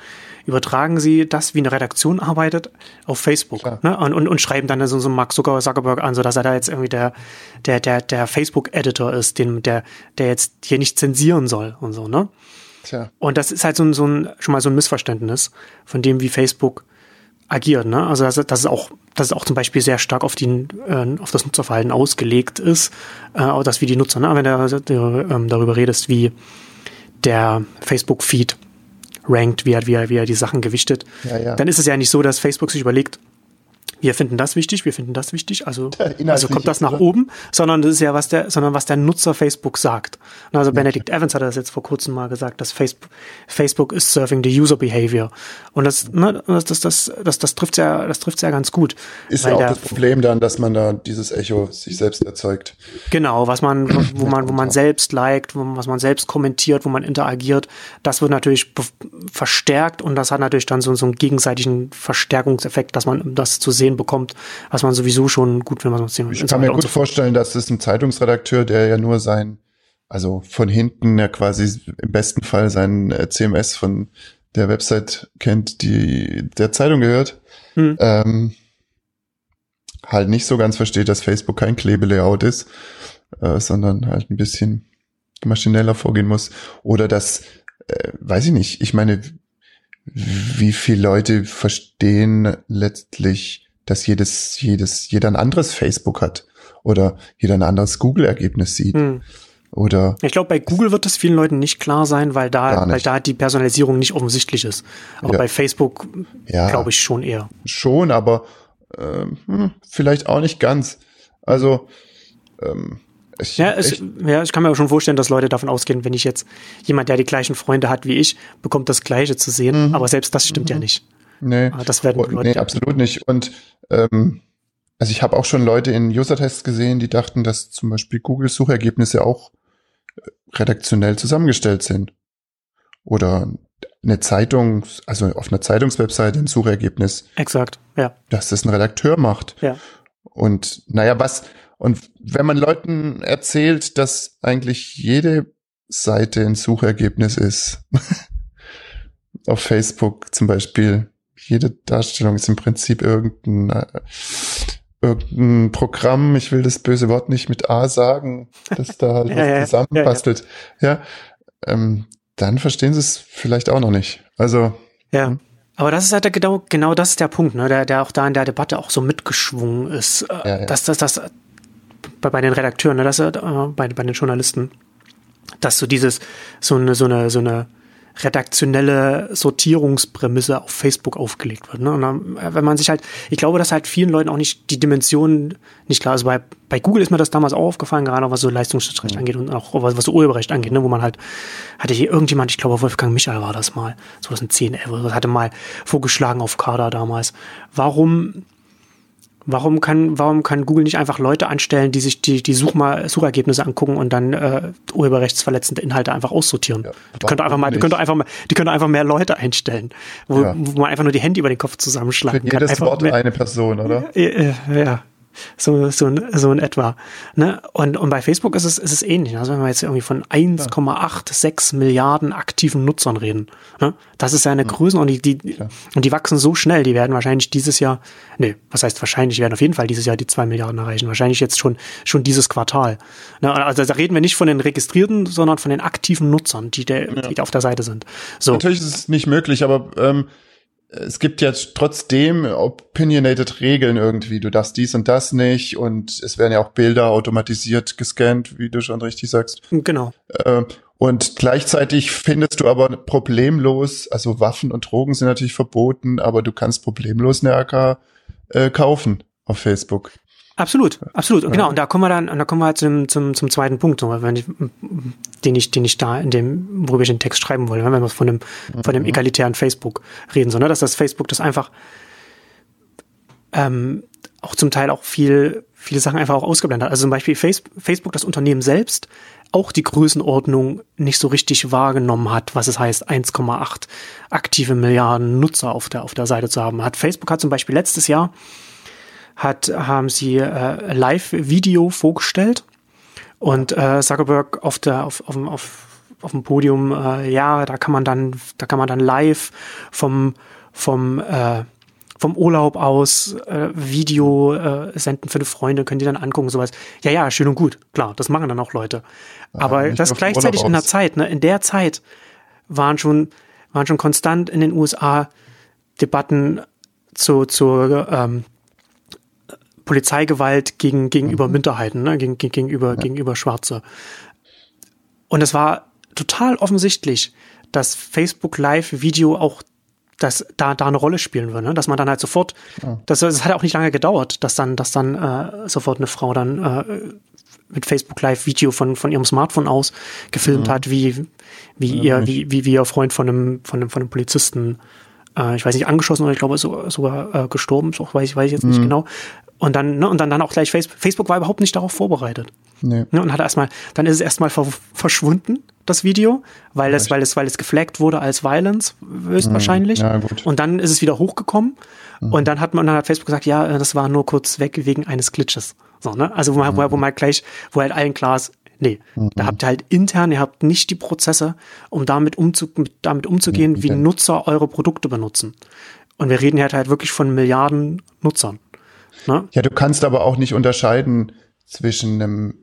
Speaker 1: übertragen sie das, wie eine Redaktion arbeitet, auf Facebook. Ne? Und, und, und schreiben dann so, so Mark Zucker- Zuckerberg an, so dass er da jetzt irgendwie der, der, der, der Facebook-Editor ist, den, der, der jetzt hier nicht zensieren soll und so, ne?
Speaker 3: Tja.
Speaker 1: Und das ist halt so ein, so ein, schon mal so ein Missverständnis von dem, wie Facebook agiert. Ne? Also dass, dass es auch, dass es auch zum Beispiel sehr stark auf, die, äh, auf das Nutzerverhalten ausgelegt ist, äh, auch das wie die Nutzer, ne? wenn du äh, darüber redest, wie der Facebook-Feed rankt, wie er, wie, er, wie er die Sachen gewichtet,
Speaker 3: Ja, ja.
Speaker 1: dann ist es ja nicht so, dass Facebook sich überlegt, wir finden das wichtig, wir finden das wichtig, also, *laughs* also kommt das nach
Speaker 3: oder?
Speaker 1: oben, sondern das ist ja was der, sondern was der Nutzer Facebook sagt. Und Also Benedict Evans hat das jetzt vor kurzem mal gesagt, dass Facebook, Facebook is serving the user behavior. Und das, ne, das, das, das, das, das trifft ja, das trifft ja ganz gut.
Speaker 3: Ist ja auch das Problem dann, dass man da dieses Echo sich selbst erzeugt.
Speaker 1: Genau, was man, wo man, wo man selbst liked, wo, was man selbst kommentiert, wo man interagiert, das wird natürlich verstärkt und das hat natürlich dann so, so einen gegenseitigen Verstärkungseffekt, dass man das zu sehen bekommt, was man sowieso schon gut, wenn man sehen
Speaker 3: Ich kann mir gut vorstellen, dass es ein Zeitungsredakteur, der ja nur sein, also von hinten ja quasi im besten Fall sein äh, CMS von der Website kennt, die der Zeitung gehört,
Speaker 1: Hm.
Speaker 3: ähm, halt nicht so ganz versteht, dass Facebook kein Klebelayout ist, äh, sondern halt ein bisschen maschineller vorgehen muss. Oder dass, äh, weiß ich nicht, ich meine, wie viele Leute verstehen letztlich, dass jedes, jedes, jeder ein anderes Facebook hat oder jeder ein anderes Google-Ergebnis sieht
Speaker 1: Hm.
Speaker 3: oder
Speaker 1: Ich glaube, bei Google wird das vielen Leuten nicht klar sein, weil da, weil da die Personalisierung nicht offensichtlich ist. Aber
Speaker 3: Ja.
Speaker 1: bei Facebook
Speaker 3: Ja.
Speaker 1: glaube ich schon eher.
Speaker 3: schon, aber ähm, hm, vielleicht auch nicht ganz. Also ähm, ich,
Speaker 1: Ja,
Speaker 3: ich,
Speaker 1: ja, ich kann mir auch schon vorstellen, dass Leute davon ausgehen, wenn ich jetzt jemand, der die gleichen Freunde hat wie ich, bekommt das Gleiche zu sehen. Aber selbst das stimmt ja nicht.
Speaker 3: Nee,
Speaker 1: Ah, Das werden
Speaker 3: Oh,
Speaker 1: Leute.
Speaker 3: nee, absolut nicht. Und ähm, also ich habe auch schon Leute in User-Tests gesehen, die dachten, dass zum Beispiel Google-Suchergebnisse auch äh, redaktionell zusammengestellt sind. Oder eine Zeitung, also auf einer Zeitungswebseite ein Suchergebnis,
Speaker 1: Exakt, ja.
Speaker 3: dass das ein Redakteur macht.
Speaker 1: Ja.
Speaker 3: Und naja, was, und wenn man Leuten erzählt, dass eigentlich jede Seite ein Suchergebnis ist, *laughs* auf Facebook zum Beispiel, jede Darstellung ist im Prinzip irgendein, äh, irgendein Programm, ich will das böse Wort nicht mit A sagen, das da *laughs* halt
Speaker 1: Ja,
Speaker 3: was
Speaker 1: ja, ja.
Speaker 3: zusammenbastelt. Ja, ähm, dann verstehen sie es vielleicht auch noch nicht. Also,
Speaker 1: Ja. Aber das ist halt genau, genau das ist der Punkt, ne, der, der auch da in der Debatte auch so mitgeschwungen ist. Äh,
Speaker 3: Ja, ja.
Speaker 1: Dass das, das bei, bei den Redakteuren, ne, dass, äh, bei, bei den Journalisten, dass so dieses, so eine, so eine, so eine redaktionelle Sortierungsprämisse auf Facebook aufgelegt wird. Ne? Und dann, äh, wenn man sich halt, ich glaube, dass halt vielen Leuten auch nicht die Dimensionen nicht klar ist. Bei, bei Google ist mir das damals auch aufgefallen, gerade auch was so Leistungsschutzrecht mhm. angeht und auch was, was so Urheberrecht angeht, ne? wo man halt, hatte hier irgendjemand, ich glaube Wolfgang Michael war das mal, 2010, 11, hatte mal vorgeschlagen auf Kader damals. Warum Warum kann, warum kann Google nicht einfach Leute anstellen, die sich die, die Suchmal, Suchergebnisse angucken und dann äh, urheberrechtsverletzende Inhalte einfach aussortieren? Ja, die könnte einfach mal, die könnte einfach mal, die könnte einfach mehr Leute einstellen, wo, ja. wo man einfach nur die Hände über den Kopf zusammenschlagen
Speaker 3: Für jedes
Speaker 1: kann. Einfach
Speaker 3: Wort mehr, eine Person, oder?
Speaker 1: Ja, äh, ja. So, so, so in etwa. Ne? Und, und bei Facebook ist es, ist es ähnlich. Also wenn wir jetzt irgendwie von 1,86 Milliarden aktiven Nutzern reden, ne? das ist ja eine Größe und die, die, und die wachsen so schnell, die werden wahrscheinlich dieses Jahr, nee, was heißt wahrscheinlich, die werden auf jeden Fall dieses Jahr die zwei Milliarden erreichen. Wahrscheinlich jetzt schon, schon dieses Quartal. Ne? Also da reden wir nicht von den Registrierten, sondern von den aktiven Nutzern, die, der, ja. die auf der Seite sind.
Speaker 3: So. Natürlich ist es nicht möglich, aber ähm, es gibt jetzt trotzdem opinionated Regeln irgendwie. Du darfst dies und das nicht und es werden ja auch Bilder automatisiert gescannt, wie du schon richtig sagst.
Speaker 1: Genau.
Speaker 3: Äh, und gleichzeitig findest du aber problemlos, also Waffen und Drogen sind natürlich verboten, aber du kannst problemlos eine AK äh, kaufen auf Facebook.
Speaker 1: Absolut, absolut. Und genau, und da kommen wir dann, und da kommen wir halt zum, zum, zum zweiten Punkt, wenn ich, den ich, den ich da in dem, worüber ich den Text schreiben wollte, wenn wir von dem, von dem mhm. egalitären Facebook reden, so, ne, dass das Facebook das einfach ähm, auch zum Teil auch viel, viele Sachen einfach auch ausgeblendet hat. Also zum Beispiel Facebook, das Unternehmen selbst, auch die Größenordnung nicht so richtig wahrgenommen hat, was es heißt, 1,8 aktive Milliarden Nutzer auf der, auf der Seite zu haben. Hat Facebook hat zum Beispiel letztes Jahr hat, haben sie äh, Live-Video vorgestellt und äh, Zuckerberg auf der auf, auf, auf, auf dem Podium, äh, ja, da kann man dann, da kann man dann live vom vom äh, vom Urlaub aus äh, Video äh, senden für die Freunde, können die dann angucken, sowas. Ja, ja, schön und gut, klar, das machen dann auch Leute. Aber ja, das gleichzeitig in der Zeit, ne, in der Zeit waren schon, waren schon konstant in den USA Debatten zu, zu ähm, Polizeigewalt gegen, gegenüber mhm. Minderheiten, ne? Gegen, gegenüber, ja. gegenüber Schwarze. Und es war total offensichtlich, dass Facebook Live Video auch dass da da eine Rolle spielen würde, ne? dass man dann halt sofort, ja. das, das hat auch nicht lange gedauert, dass dann, dass dann äh, sofort eine Frau dann äh, mit Facebook Live Video von von ihrem Smartphone aus gefilmt mhm. hat, wie wie ja, ihr wie, wie wie ihr Freund von einem von einem von einem Polizisten äh, ich weiß nicht angeschossen oder ich glaube sogar, sogar äh, gestorben, so weiß ich weiß ich jetzt nicht mhm. genau, und dann, ne, und dann, dann auch gleich Facebook. Facebook war überhaupt nicht darauf vorbereitet. Nee. Ne, und hat erstmal, dann ist es erstmal verschwunden, das Video, weil es, weil es, weil es geflaggt wurde als Violence, höchstwahrscheinlich. Ja, gut. Und dann ist es wieder hochgekommen. Mhm. Und dann hat man, dann hat Facebook gesagt, ja, das war nur kurz weg wegen eines Glitches. So, ne? Also, wo man, mhm. wo, wo man gleich, wo halt allen klar ist, nee, mhm. da habt ihr halt intern, ihr habt nicht die Prozesse, um damit, umzu, damit umzugehen, mhm. wie Nutzer eure Produkte benutzen. Und wir reden halt halt wirklich von Milliarden Nutzern.
Speaker 3: Ne? Ja, du kannst aber auch nicht unterscheiden zwischen einem,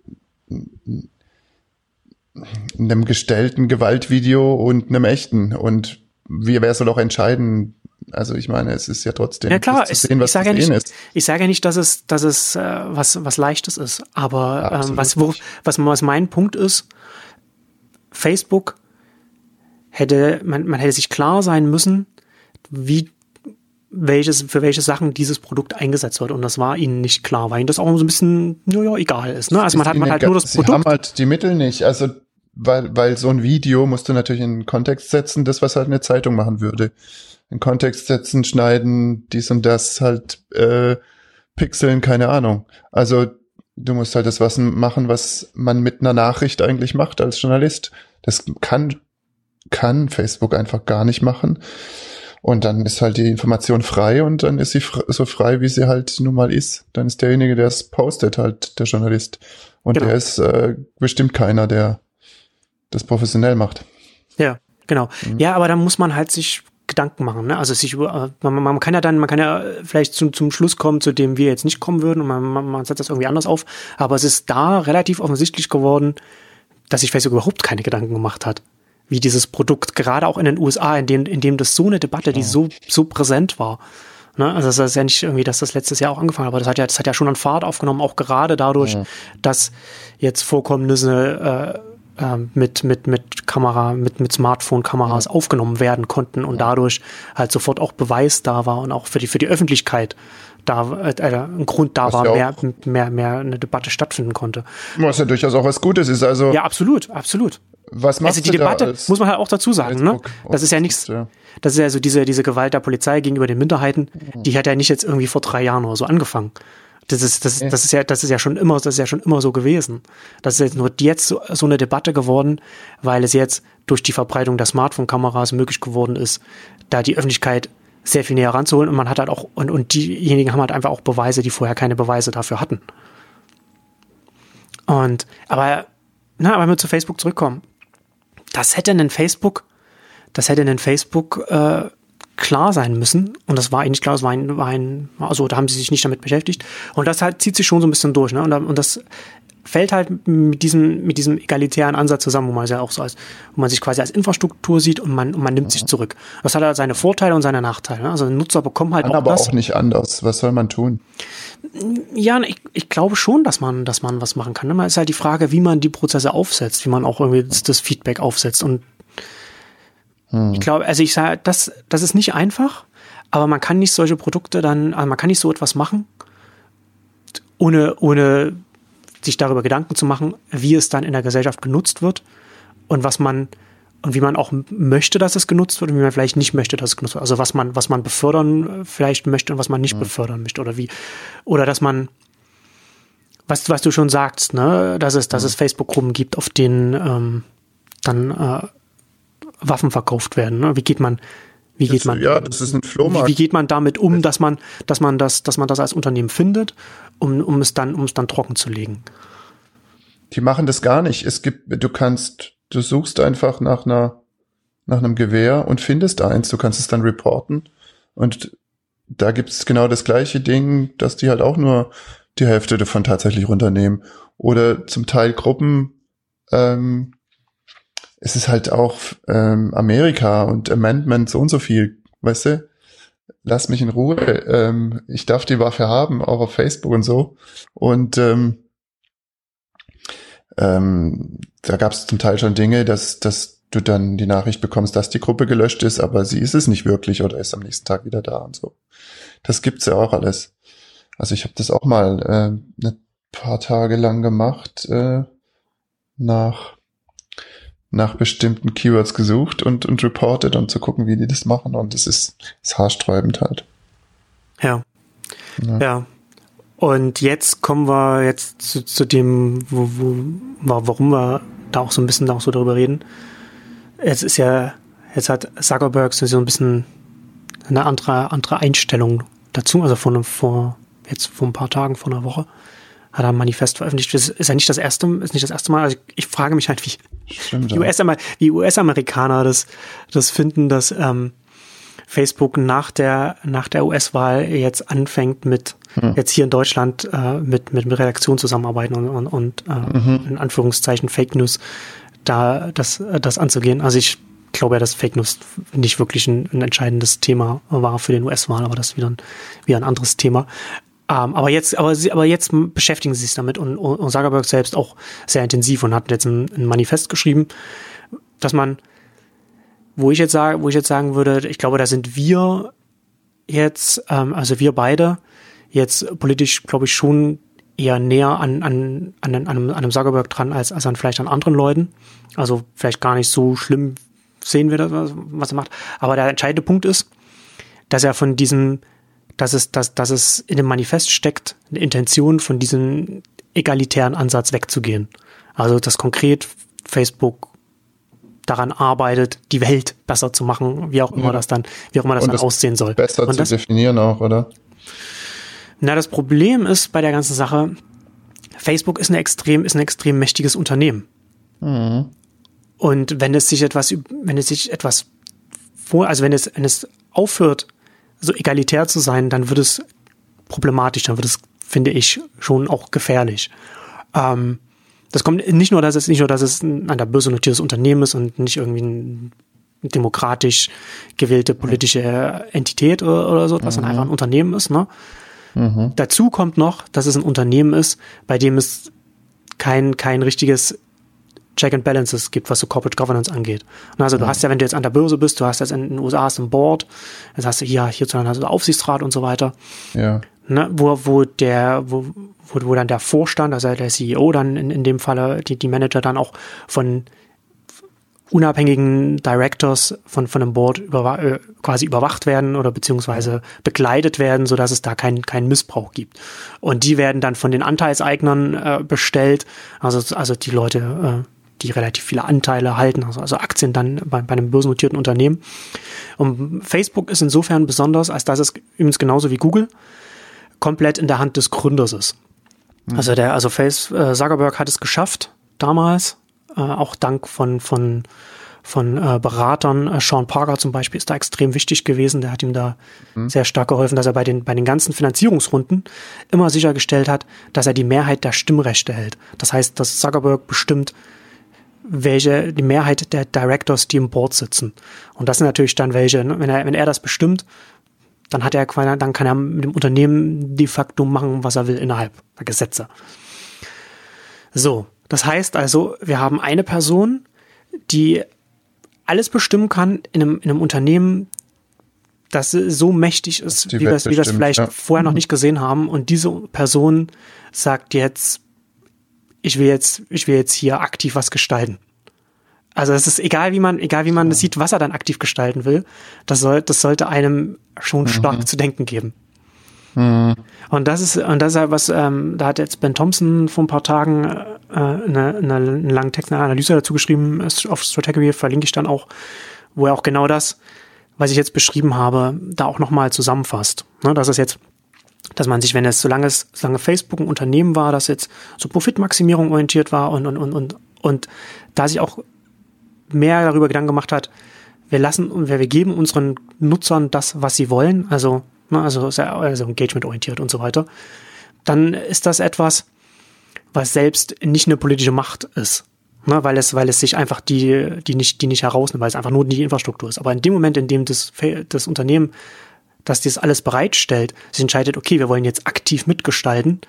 Speaker 3: einem gestellten Gewaltvideo und einem echten. Und wie, wer soll auch entscheiden? Also ich meine, es ist ja trotzdem
Speaker 1: ja, klar, zu sehen, was ich sage ja nicht, ist. Ich sage ja nicht, dass es, dass es äh, was, was Leichtes ist. Aber ähm, was, wo, was, was mein Punkt ist, Facebook hätte, man, man hätte sich klar sein müssen, wie welches, für welche Sachen dieses Produkt eingesetzt wird. Und das war ihnen nicht klar, weil ihnen das auch so ein bisschen, naja, egal ist. Ne? Also man hat, man halt nur das
Speaker 3: Produkt. Sie haben halt die Mittel nicht. Also, weil, weil so ein Video musst du natürlich in den Kontext setzen, das, was halt eine Zeitung machen würde. In Kontext setzen, schneiden, dies und das, halt äh, pixeln, keine Ahnung. Also du musst halt das was machen, was man mit einer Nachricht eigentlich macht als Journalist. Das kann, kann Facebook einfach gar nicht machen. Und dann ist halt die Information frei und dann ist sie so frei, wie sie halt nun mal ist. Dann ist derjenige, der es postet, halt der Journalist. Und genau. der ist äh, bestimmt keiner, der das professionell macht.
Speaker 1: Ja, genau. Mhm. Ja, aber da muss man halt sich Gedanken machen. Ne? Also sich über, man, man kann ja dann, man kann ja vielleicht zum, zum Schluss kommen, zu dem wir jetzt nicht kommen würden und man, man, man setzt das irgendwie anders auf. Aber es ist da relativ offensichtlich geworden, dass sich Facebook überhaupt keine Gedanken gemacht hat wie dieses Produkt, gerade auch in den USA, in dem, in dem das so eine Debatte, die so, so präsent war. Ne? Also das ist ja nicht irgendwie, dass das letztes Jahr auch angefangen hat, aber das hat ja, das hat ja schon an Fahrt aufgenommen, auch gerade dadurch, ja. dass jetzt Vorkommnisse äh, mit, mit, mit Kamera, mit, mit Smartphone-Kameras ja. aufgenommen werden konnten und dadurch halt sofort auch Beweis da war und auch für die, für die Öffentlichkeit da äh, äh ein Grund da was war, ja mehr, mehr, mehr eine Debatte stattfinden konnte.
Speaker 3: Was ja durchaus auch was Gutes ist, also.
Speaker 1: Ja, absolut, absolut.
Speaker 3: Was machst
Speaker 1: also die Debatte, muss man halt auch dazu sagen, ne? Das ist ja nichts, ja. das ist ja so diese, diese Gewalt der Polizei gegenüber den Minderheiten, die hat ja nicht jetzt irgendwie vor drei Jahren oder so angefangen. Das ist, das, das ist ja, das ist ja schon immer, das ist ja schon immer so gewesen. Das ist jetzt nur jetzt so, so eine Debatte geworden, weil es jetzt durch die Verbreitung der Smartphone-Kameras möglich geworden ist, da die Öffentlichkeit sehr viel näher ranzuholen und man hat halt auch, und, und diejenigen haben halt einfach auch Beweise, die vorher keine Beweise dafür hatten. Und, aber, na, aber wenn wir zu Facebook zurückkommen, das hätte ein Facebook, das hätte ein Facebook äh, klar sein müssen. Und das war eigentlich klar, es war ein, war ein, also da haben sie sich nicht damit beschäftigt. Und das halt zieht sich schon so ein bisschen durch, ne? Und, und das fällt halt mit diesem, mit diesem egalitären Ansatz zusammen, wo man es ja auch so als, wo man sich quasi als Infrastruktur sieht und man, und man nimmt sich zurück. Das hat halt seine Vorteile und seine Nachteile. Ne? Also ein Nutzer bekommt halt
Speaker 3: Kann auch aber das. auch nicht anders. Was soll man tun?
Speaker 1: Ja, ich, ich glaube schon, dass man, dass man was machen kann. Es ist halt die Frage, wie man die Prozesse aufsetzt, wie man auch irgendwie das, das Feedback aufsetzt und hm. Ich glaube, also ich sage, das, das ist nicht einfach, aber man kann nicht solche Produkte dann, also man kann nicht so etwas machen, ohne, ohne sich darüber Gedanken zu machen, wie es dann in der Gesellschaft genutzt wird und was man und wie man auch möchte, dass es genutzt wird und wie man vielleicht nicht möchte, dass es genutzt wird. Also was man, was man befördern vielleicht möchte und was man nicht mhm. befördern möchte oder wie. Oder dass man, was, was du schon sagst, ne, dass es, dass mhm. es Facebook-Gruppen gibt, auf denen ähm, dann äh, Waffen verkauft werden. Ne? Wie geht man, wie geht man,
Speaker 3: ja, das ist ein Flohmarkt.
Speaker 1: Wie, wie, geht man damit um, dass man, dass man das, dass man das als Unternehmen findet, um, um es dann, um es dann trocken zu legen?
Speaker 3: Die machen das gar nicht. Es gibt, du kannst, du suchst einfach nach einer, nach einem Gewehr und findest eins. Du kannst es dann reporten. Und da gibt es genau das gleiche Ding, dass die halt auch nur die Hälfte davon tatsächlich runternehmen. Oder zum Teil Gruppen, ähm, es ist halt auch ähm, Amerika und Amendment so und so viel, weißt du? Lass mich in Ruhe. Ähm, ich darf die Waffe haben, auch auf Facebook und so. Und ähm, ähm, da gab es zum Teil schon Dinge, dass, dass du dann die Nachricht bekommst, dass die Gruppe gelöscht ist, aber sie ist es nicht wirklich oder ist am nächsten Tag wieder da und so. Das gibt's ja auch alles. Also ich habe das auch mal äh, ein paar Tage lang gemacht äh, nach nach bestimmten Keywords gesucht und, und reported, um zu gucken, wie die das machen. Und es ist, ist haarsträubend halt.
Speaker 1: Ja. ja. ja. Und jetzt kommen wir jetzt zu, zu dem, wo, wo, warum wir da auch so ein bisschen auch so darüber reden. Es ist ja, jetzt hat Zuckerberg so ein bisschen eine andere, andere Einstellung dazu, also vor, vor, jetzt vor ein paar Tagen, vor einer Woche hat er ein Manifest veröffentlicht. Das ist ja nicht das erste, ist nicht das erste Mal. Also ich, ich frage mich halt, wie, Stimmt, die US-Amerikaner US das, das finden, dass ähm, Facebook nach der, nach der US-Wahl jetzt anfängt mit, hm. jetzt hier in Deutschland äh, mit, mit, mit Redaktion zusammenarbeiten und, und, und äh, mhm. in Anführungszeichen Fake News da das, das anzugehen. Also ich glaube ja, dass Fake News nicht wirklich ein, ein entscheidendes Thema war für den US-Wahl, aber das ist wieder ein, wieder ein anderes Thema. Um, ähm, aber jetzt, aber, aber jetzt beschäftigen sie sich damit und, und Zuckerberg selbst auch sehr intensiv und hat jetzt ein, ein, Manifest geschrieben, dass man, wo ich jetzt sage, wo ich jetzt sagen würde, ich glaube, da sind wir jetzt, ähm, also wir beide jetzt politisch, glaube ich, schon eher näher an, an, an, an, einem, an einem Zuckerberg dran als, als an vielleicht an anderen Leuten. Also vielleicht gar nicht so schlimm sehen wir das, was er macht. Aber der entscheidende Punkt ist, dass er von diesem dass es, dass, dass es in dem Manifest steckt, eine Intention von diesem egalitären Ansatz wegzugehen. Also, dass konkret Facebook daran arbeitet, die Welt besser zu machen, wie auch immer ja. das dann, wie auch immer das Und dann das aussehen soll.
Speaker 3: Besser
Speaker 1: Und
Speaker 3: zu das, definieren auch, oder?
Speaker 1: Na, das Problem ist bei der ganzen Sache, Facebook ist ein extrem, ist ein extrem mächtiges Unternehmen. Mhm. Und wenn es sich etwas, wenn es sich etwas vor, also wenn es, wenn es aufhört, so egalitär zu sein, dann wird es problematisch, dann wird es, finde ich, schon auch gefährlich. Ähm, das kommt nicht nur, dass es nicht nur, dass es ein, ein börsennotiertes Unternehmen ist und nicht irgendwie ein demokratisch gewählte politische Entität oder, oder so, was mhm. dann einfach ein Unternehmen ist. Ne? Mhm. Dazu kommt noch, dass es ein Unternehmen ist, bei dem es kein, kein richtiges Check and Balances gibt, was so Corporate Governance angeht. Und also du hast ja, wenn du jetzt an der Börse bist, du hast jetzt in den USA hast ein Board, jetzt hast du hier, hierzulande hast du Aufsichtsrat und so weiter.
Speaker 3: Ja.
Speaker 1: Ne, wo, wo der, wo, wo, wo dann der Vorstand, also der CEO dann in, in dem Falle, die, die Manager dann auch von unabhängigen Directors von, von einem Board über, äh, quasi überwacht werden oder beziehungsweise begleitet werden, so dass es da keinen keinen Missbrauch gibt. Und die werden dann von den Anteilseignern äh, bestellt, also, also die Leute, äh, die relativ viele Anteile halten, also, also Aktien dann bei, bei einem börsennotierten Unternehmen. Und Facebook ist insofern besonders, als dass es übrigens genauso wie Google komplett in der Hand des Gründers ist. Also der, also Face, äh, Zuckerberg hat es geschafft, damals, äh, auch dank von, von, von äh, Beratern. Äh, Sean Parker zum Beispiel ist da extrem wichtig gewesen. Der hat ihm da sehr stark geholfen, dass er bei den, bei den ganzen Finanzierungsrunden immer sichergestellt hat, dass er die Mehrheit der Stimmrechte hält. Das heißt, dass Zuckerberg bestimmt, welche, die Mehrheit der Directors, die im Board sitzen. Und das sind natürlich dann welche, ne? wenn er, wenn er das bestimmt, dann hat er dann kann er mit dem Unternehmen de facto machen, was er will innerhalb der Gesetze. So, das heißt also, wir haben eine Person, die alles bestimmen kann in einem, in einem Unternehmen, das so mächtig ist,
Speaker 3: Die
Speaker 1: wie wir es vielleicht
Speaker 3: ja.
Speaker 1: vorher noch nicht gesehen haben. Und diese Person sagt jetzt, ich will jetzt, ich will jetzt hier aktiv was gestalten. Also es ist egal, wie man, egal wie man das sieht, was er dann aktiv gestalten will, das soll, das sollte einem schon stark zu denken geben. Und das ist, und das ist halt was, ähm, da hat jetzt Ben Thompson vor ein paar Tagen äh, eine, eine, einen langen Text, eine Analyse dazu geschrieben, auf Strategy verlinke ich dann auch, wo er auch genau das, was ich jetzt beschrieben habe, da auch nochmal zusammenfasst. Ne, das ist jetzt, dass man sich, wenn es, solange es, solange Facebook ein Unternehmen war, das jetzt so Profitmaximierung orientiert war und, und, und, und, und da sich auch mehr darüber Gedanken gemacht hat, wir lassen wir geben unseren Nutzern das, was sie wollen, also, ne, also, also Engagement orientiert und so weiter, dann ist das etwas, was selbst nicht eine politische Macht ist. Ne, weil es, weil es sich einfach die, die nicht, die nicht herausnimmt, weil es einfach nur die Infrastruktur ist. Aber in dem Moment, in dem das, das Unternehmen, das das alles bereitstellt, sich entscheidet, okay, wir wollen jetzt aktiv mitgestalten,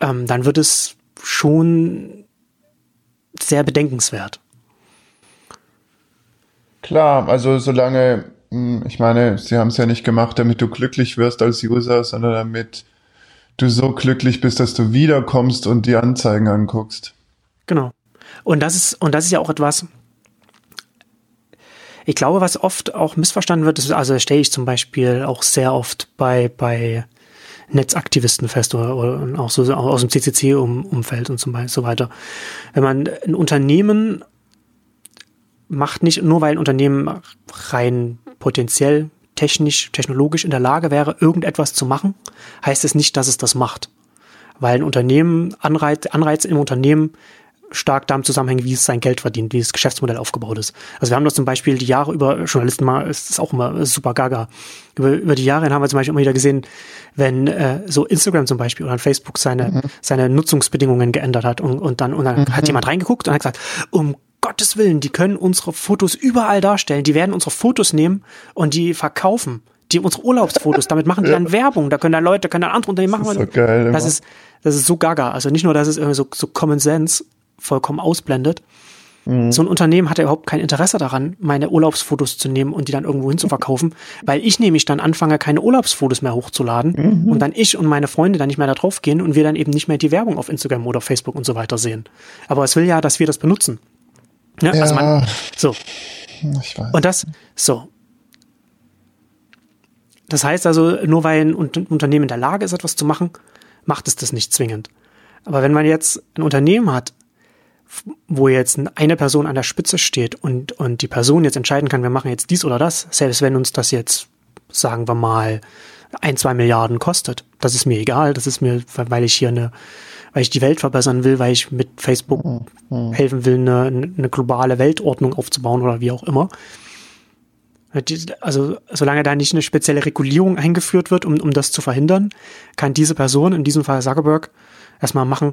Speaker 1: ähm, dann wird es schon sehr bedenkenswert.
Speaker 3: Klar, also solange, mh, ich meine, sie haben es ja nicht gemacht, damit du glücklich wirst als User, sondern damit du so glücklich bist, dass du wiederkommst und die Anzeigen anguckst.
Speaker 1: Genau. Und das ist, und das ist ja auch etwas, ich glaube, was oft auch missverstanden wird, ist, also stelle ich zum Beispiel auch sehr oft bei, bei Netzaktivisten fest oder, oder auch so aus dem CCC-Umfeld und so weiter. Wenn man ein Unternehmen macht nicht nur, weil ein Unternehmen rein potenziell technisch, technologisch in der Lage wäre, irgendetwas zu machen, heißt es nicht, dass es das macht. Weil ein Unternehmen, Anreiz, Anreize im Unternehmen stark damit zusammenhängen, wie es sein Geld verdient, wie das Geschäftsmodell aufgebaut ist. Also wir haben das zum Beispiel die Jahre über, Journalisten mal, ist das auch immer super gaga. Über, über die Jahre haben wir zum Beispiel immer wieder gesehen, wenn äh, so Instagram zum Beispiel oder Facebook seine, seine Nutzungsbedingungen geändert hat und, und dann, und dann hat jemand reingeguckt und hat gesagt, um Gottes Willen, die können unsere Fotos überall darstellen, die werden unsere Fotos nehmen und die verkaufen. Die unsere Urlaubsfotos, damit machen die dann *laughs* Werbung, da können dann Leute, können dann andere Unternehmen machen.
Speaker 3: Das ist so geil.
Speaker 1: Das ist, das ist so gaga. Also nicht nur, dass es irgendwie so, so Common Sense vollkommen ausblendet.
Speaker 3: Mhm.
Speaker 1: So ein Unternehmen hat ja überhaupt kein Interesse daran, meine Urlaubsfotos zu nehmen und die dann irgendwo hin zu verkaufen, *laughs* weil ich nämlich dann anfange, keine Urlaubsfotos mehr hochzuladen
Speaker 3: Mhm.
Speaker 1: und dann ich und meine Freunde dann nicht mehr da drauf gehen und wir dann eben nicht mehr die Werbung auf Instagram oder Facebook und so weiter sehen. Aber es will ja, dass wir das benutzen. Ja, Also man, so.
Speaker 3: ich weiß.
Speaker 1: Und das, so. Das heißt also, nur weil ein Un- Unternehmen in der Lage ist, etwas zu machen, macht es das nicht zwingend. Aber wenn man jetzt ein Unternehmen hat, wo jetzt eine Person an der Spitze steht und, und die Person jetzt entscheiden kann, wir machen jetzt dies oder das, selbst wenn uns das jetzt, sagen wir mal, ein, zwei Milliarden kostet, das ist mir egal, das ist mir, weil ich hier eine, weil ich die Welt verbessern will, weil ich mit Facebook helfen will, eine, eine globale Weltordnung aufzubauen oder wie auch immer. Also solange da nicht eine spezielle Regulierung eingeführt wird, um, um das zu verhindern, kann diese Person, in diesem Fall Zuckerberg, erstmal machen,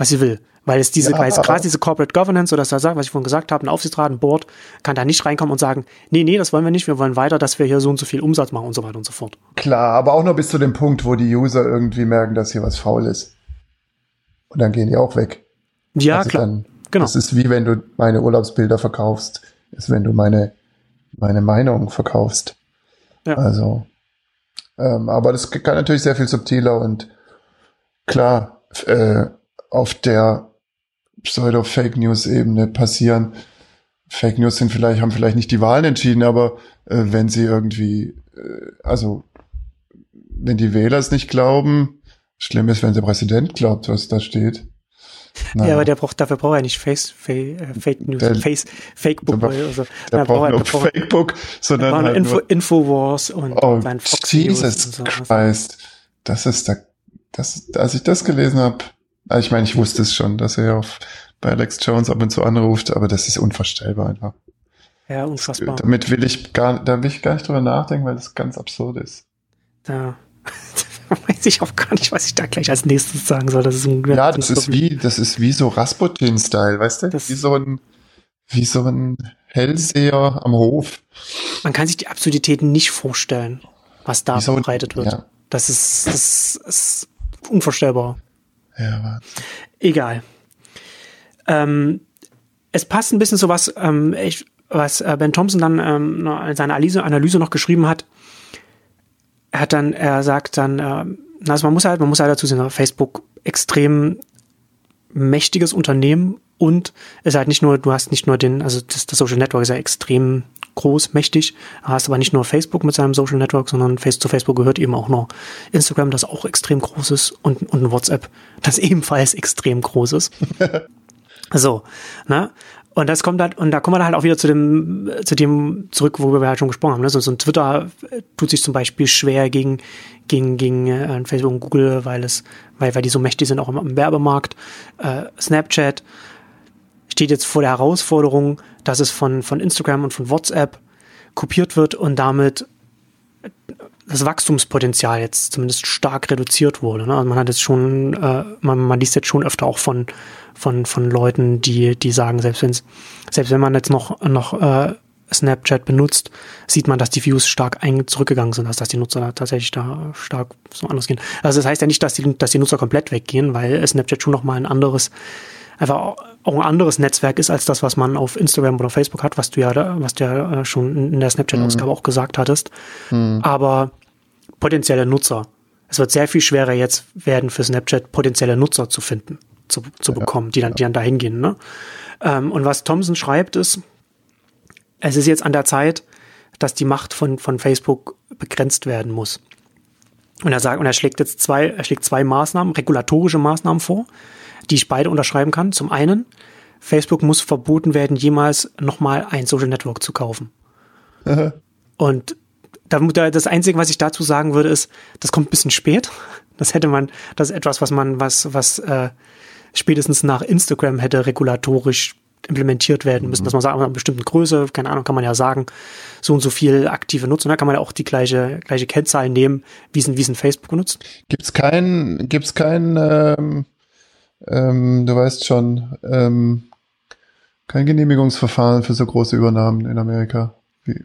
Speaker 1: was sie will. Weil es diese,
Speaker 3: Ja,
Speaker 1: weil es quasi diese Corporate Governance oder das, was ich vorhin gesagt habe, ein Aufsichtsrat, ein Board, kann da nicht reinkommen und sagen, nee, nee, das wollen wir nicht, wir wollen weiter, dass wir hier so und so viel Umsatz machen und so weiter und so fort.
Speaker 3: Klar, aber auch nur bis zu dem Punkt, wo die User irgendwie merken, dass hier was faul ist. Und dann gehen die auch weg.
Speaker 1: Ja,
Speaker 3: Also
Speaker 1: klar.
Speaker 3: Dann,
Speaker 1: genau.
Speaker 3: Das ist wie wenn du meine Urlaubsbilder verkaufst, ist wenn du meine, meine Meinung verkaufst.
Speaker 1: Ja.
Speaker 3: Also, ähm, aber das kann natürlich sehr viel subtiler und klar, äh, auf der Pseudo-Fake News-Ebene passieren. Fake News sind vielleicht, haben vielleicht nicht die Wahlen entschieden, aber äh, wenn sie irgendwie, äh, also wenn die Wähler es nicht glauben, schlimm ist, wenn der Präsident glaubt, was da steht.
Speaker 1: Ja, aber der braucht, dafür braucht er nicht Face, Fake, äh, Fake News,
Speaker 3: Der-
Speaker 1: Face, Fakebook
Speaker 3: der-
Speaker 1: oder so.
Speaker 3: Der
Speaker 1: Da
Speaker 3: braucht
Speaker 1: er- er-
Speaker 3: Fakebook, sondern
Speaker 1: er
Speaker 3: halt
Speaker 1: Info, Infowars und
Speaker 3: oh,
Speaker 1: sein Fox News
Speaker 3: Jesus
Speaker 1: und so.
Speaker 3: Christ. Das ist da, das, als ich das gelesen habe, ich meine, ich wusste es schon, dass er auf, bei Alex Jones ab und zu anruft, aber das ist unvorstellbar einfach.
Speaker 1: Ja, unfassbar.
Speaker 3: Damit will ich gar, da will ich gar nicht drüber nachdenken, weil das ganz absurd ist.
Speaker 1: Da *laughs* weiß ich auch gar nicht, was ich da gleich als nächstes sagen soll. Das ist ein
Speaker 3: Ja, das ist wie, das ist wie so Rasputin-Style, weißt du?
Speaker 1: Das-
Speaker 3: wie so ein, wie so ein Hellseher am Hof.
Speaker 1: Man kann sich die Absurditäten nicht vorstellen, was da
Speaker 3: so
Speaker 1: verbreitet wird.
Speaker 3: Ja,
Speaker 1: Das ist, das ist unvorstellbar.
Speaker 3: Ja, aber
Speaker 1: Egal. Ähm, es passt ein bisschen zu was, ähm, ich, was äh, Ben Thompson dann ähm, in seiner Analyse, Analyse noch geschrieben hat. Er hat dann, er sagt dann, ähm, also man muss halt, man muss halt dazu sehen, Facebook extrem mächtiges Unternehmen und es ist halt nicht nur, du hast nicht nur den, also das, das Social Network ist ja extrem groß, mächtig, hast aber nicht nur Facebook mit seinem Social Network, sondern Face zu Facebook gehört eben auch noch Instagram, das auch extrem groß ist und, und WhatsApp, das *laughs* ebenfalls extrem groß ist. *laughs* so, ne? Und das kommt halt, und da kommen wir halt auch wieder zu dem, zu dem zurück, worüber wir halt schon gesprochen haben. Ne? So, so ein Twitter tut sich zum Beispiel schwer gegen, gegen, gegen äh, Facebook und Google, weil es, weil, weil die so mächtig sind auch im, im Werbemarkt. Äh, Snapchat steht jetzt vor der Herausforderung, dass es von, von Instagram und von WhatsApp kopiert wird und damit das Wachstumspotenzial jetzt zumindest stark reduziert wurde. Ne? Also man hat jetzt schon, äh, man, man liest jetzt schon öfter auch von, von, von Leuten, die, die sagen, selbst wenn selbst wenn man jetzt noch, noch äh, Snapchat benutzt, sieht man, dass die Views stark ein zurückgegangen sind, also dass die Nutzer da tatsächlich da stark so anders gehen. Also das heißt ja nicht, dass die, dass die Nutzer komplett weggehen, weil Snapchat schon nochmal ein anderes, einfach auch ein anderes Netzwerk ist als das, was man auf Instagram oder Facebook hat, was du ja, was du ja äh, schon in der Snapchat-Ausgabe auch gesagt hattest. Aber potenzielle Nutzer. Es wird sehr viel schwerer jetzt werden für Snapchat potenzielle Nutzer zu finden, zu, zu bekommen, die dann, die dann da hingehen. Ne? Ähm, und was Thompson schreibt ist, es ist jetzt an der Zeit, dass die Macht von, von Facebook begrenzt werden muss. Und er sagt, und er schlägt jetzt zwei, er schlägt zwei Maßnahmen, regulatorische Maßnahmen vor, die ich beide unterschreiben kann. Zum einen, Facebook muss verboten werden, jemals nochmal ein Social Network zu kaufen. Und da, da- das Einzige, was ich dazu sagen würde, ist, das kommt ein bisschen spät. *laughs* Das hätte man, das ist etwas, was man, was, was äh, spätestens nach Instagram hätte regulatorisch implementiert werden müssen, dass man sagt, einer bestimmten Größe, keine Ahnung, kann man ja sagen, so und so viel aktive Nutzer, da kann man ja auch die gleiche, gleiche Kennzahl nehmen, wie es ein, wie es ein Facebook benutzt.
Speaker 3: Gibt's kein, gibt's kein, ähm, ähm, du weißt schon, ähm, kein Genehmigungsverfahren für so große Übernahmen in Amerika? Wie,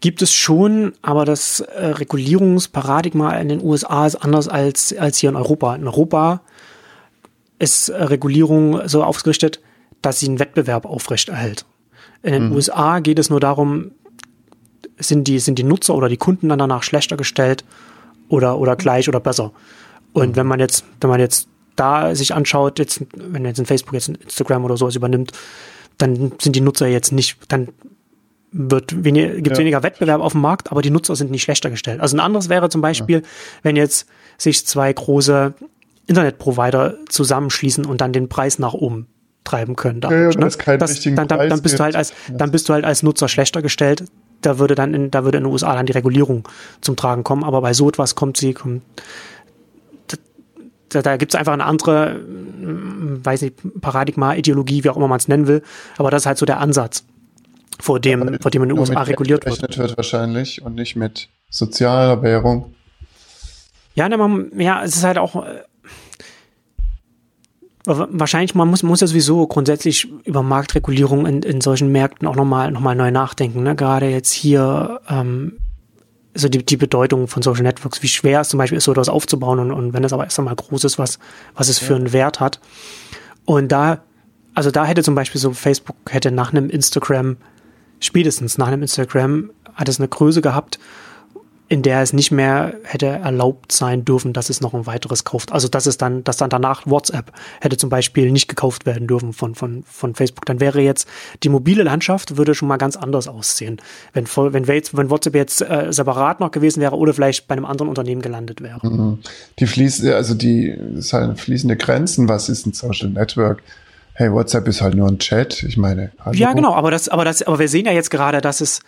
Speaker 1: Gibt es schon, aber das äh, Regulierungsparadigma in den USA ist anders als, als hier in Europa. In Europa ist äh, Regulierung so ausgerichtet, dass sie einen Wettbewerb aufrechterhält. In den USA geht es nur darum, sind die, sind die Nutzer oder die Kunden dann danach schlechter gestellt oder, oder gleich oder besser. Und wenn man jetzt, wenn man jetzt da sich anschaut, jetzt, wenn jetzt ein Facebook jetzt ein Instagram oder sowas übernimmt, dann sind die Nutzer jetzt nicht, dann wird weniger, gibt es
Speaker 3: Ja.
Speaker 1: weniger Wettbewerb auf dem Markt, aber die Nutzer sind nicht schlechter gestellt. Also ein anderes wäre zum Beispiel, wenn jetzt sich zwei große Internetprovider zusammenschließen und dann den Preis nach oben treiben können.
Speaker 3: Ja, ja,
Speaker 1: dadurch,
Speaker 3: keinen richtigen
Speaker 1: dann, dann, dann bist du halt als, dann bist du halt als Nutzer schlechter gestellt. Da würde dann in, da würde in den USA dann die Regulierung zum Tragen kommen, aber bei so etwas kommt sie, kommt, da, da gibt es einfach eine andere, mm, weiß nicht, Paradigma, Ideologie, wie auch immer man es nennen will, aber das ist halt so der Ansatz, vor dem, vor dem in den USA reguliert wird.
Speaker 3: wird wahrscheinlich und nicht mit sozialer Währung.
Speaker 1: Ja, ne, man, ja, es ist halt auch äh, wa- wahrscheinlich, man muss, muss ja sowieso grundsätzlich über Marktregulierung in, in solchen Märkten auch nochmal noch mal neu nachdenken. Ne? Gerade jetzt hier ähm, so die, die Bedeutung von Social Networks, wie schwer es zum Beispiel ist, so etwas aufzubauen und, und wenn es aber erst einmal groß ist, was, was es für einen Wert hat. Und da also da hätte zum Beispiel so Facebook hätte nach einem Instagram, spätestens nach einem Instagram, hat es eine Größe gehabt, in der es nicht mehr hätte erlaubt sein dürfen, dass es noch ein weiteres kauft. Also dass es dann, dass dann danach WhatsApp hätte zum Beispiel nicht gekauft werden dürfen von, von, von Facebook. Dann wäre jetzt die mobile Landschaft würde schon mal ganz anders aussehen. Wenn, wenn, wenn WhatsApp jetzt äh, separat noch gewesen wäre oder vielleicht bei einem anderen Unternehmen gelandet wäre. Mhm.
Speaker 3: Die fließen, also die das halt fließende Grenzen, was ist ein Social Network? Hey, WhatsApp ist halt nur ein Chat. Ich meine,
Speaker 1: hallo. ja, genau, aber das, aber das, aber wir sehen ja jetzt gerade, dass es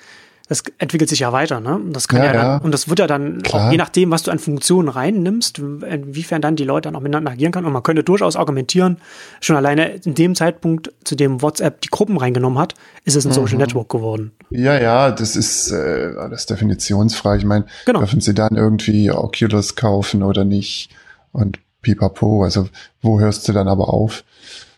Speaker 1: das entwickelt sich ja weiter, ne? Das kann ja, ja dann, ja. und das wird ja dann, auch je nachdem, was du an Funktionen reinnimmst, inwiefern dann die Leute dann auch miteinander agieren können. Und man könnte durchaus argumentieren, schon alleine in dem Zeitpunkt, zu dem WhatsApp die Gruppen reingenommen hat, ist es ein mhm. Social Network geworden.
Speaker 3: Ja, ja, das ist äh, alles definitionsfrei. Ich meine, genau. dürfen sie dann irgendwie Oculus kaufen oder nicht? Und pipapo, also wo hörst du dann aber auf,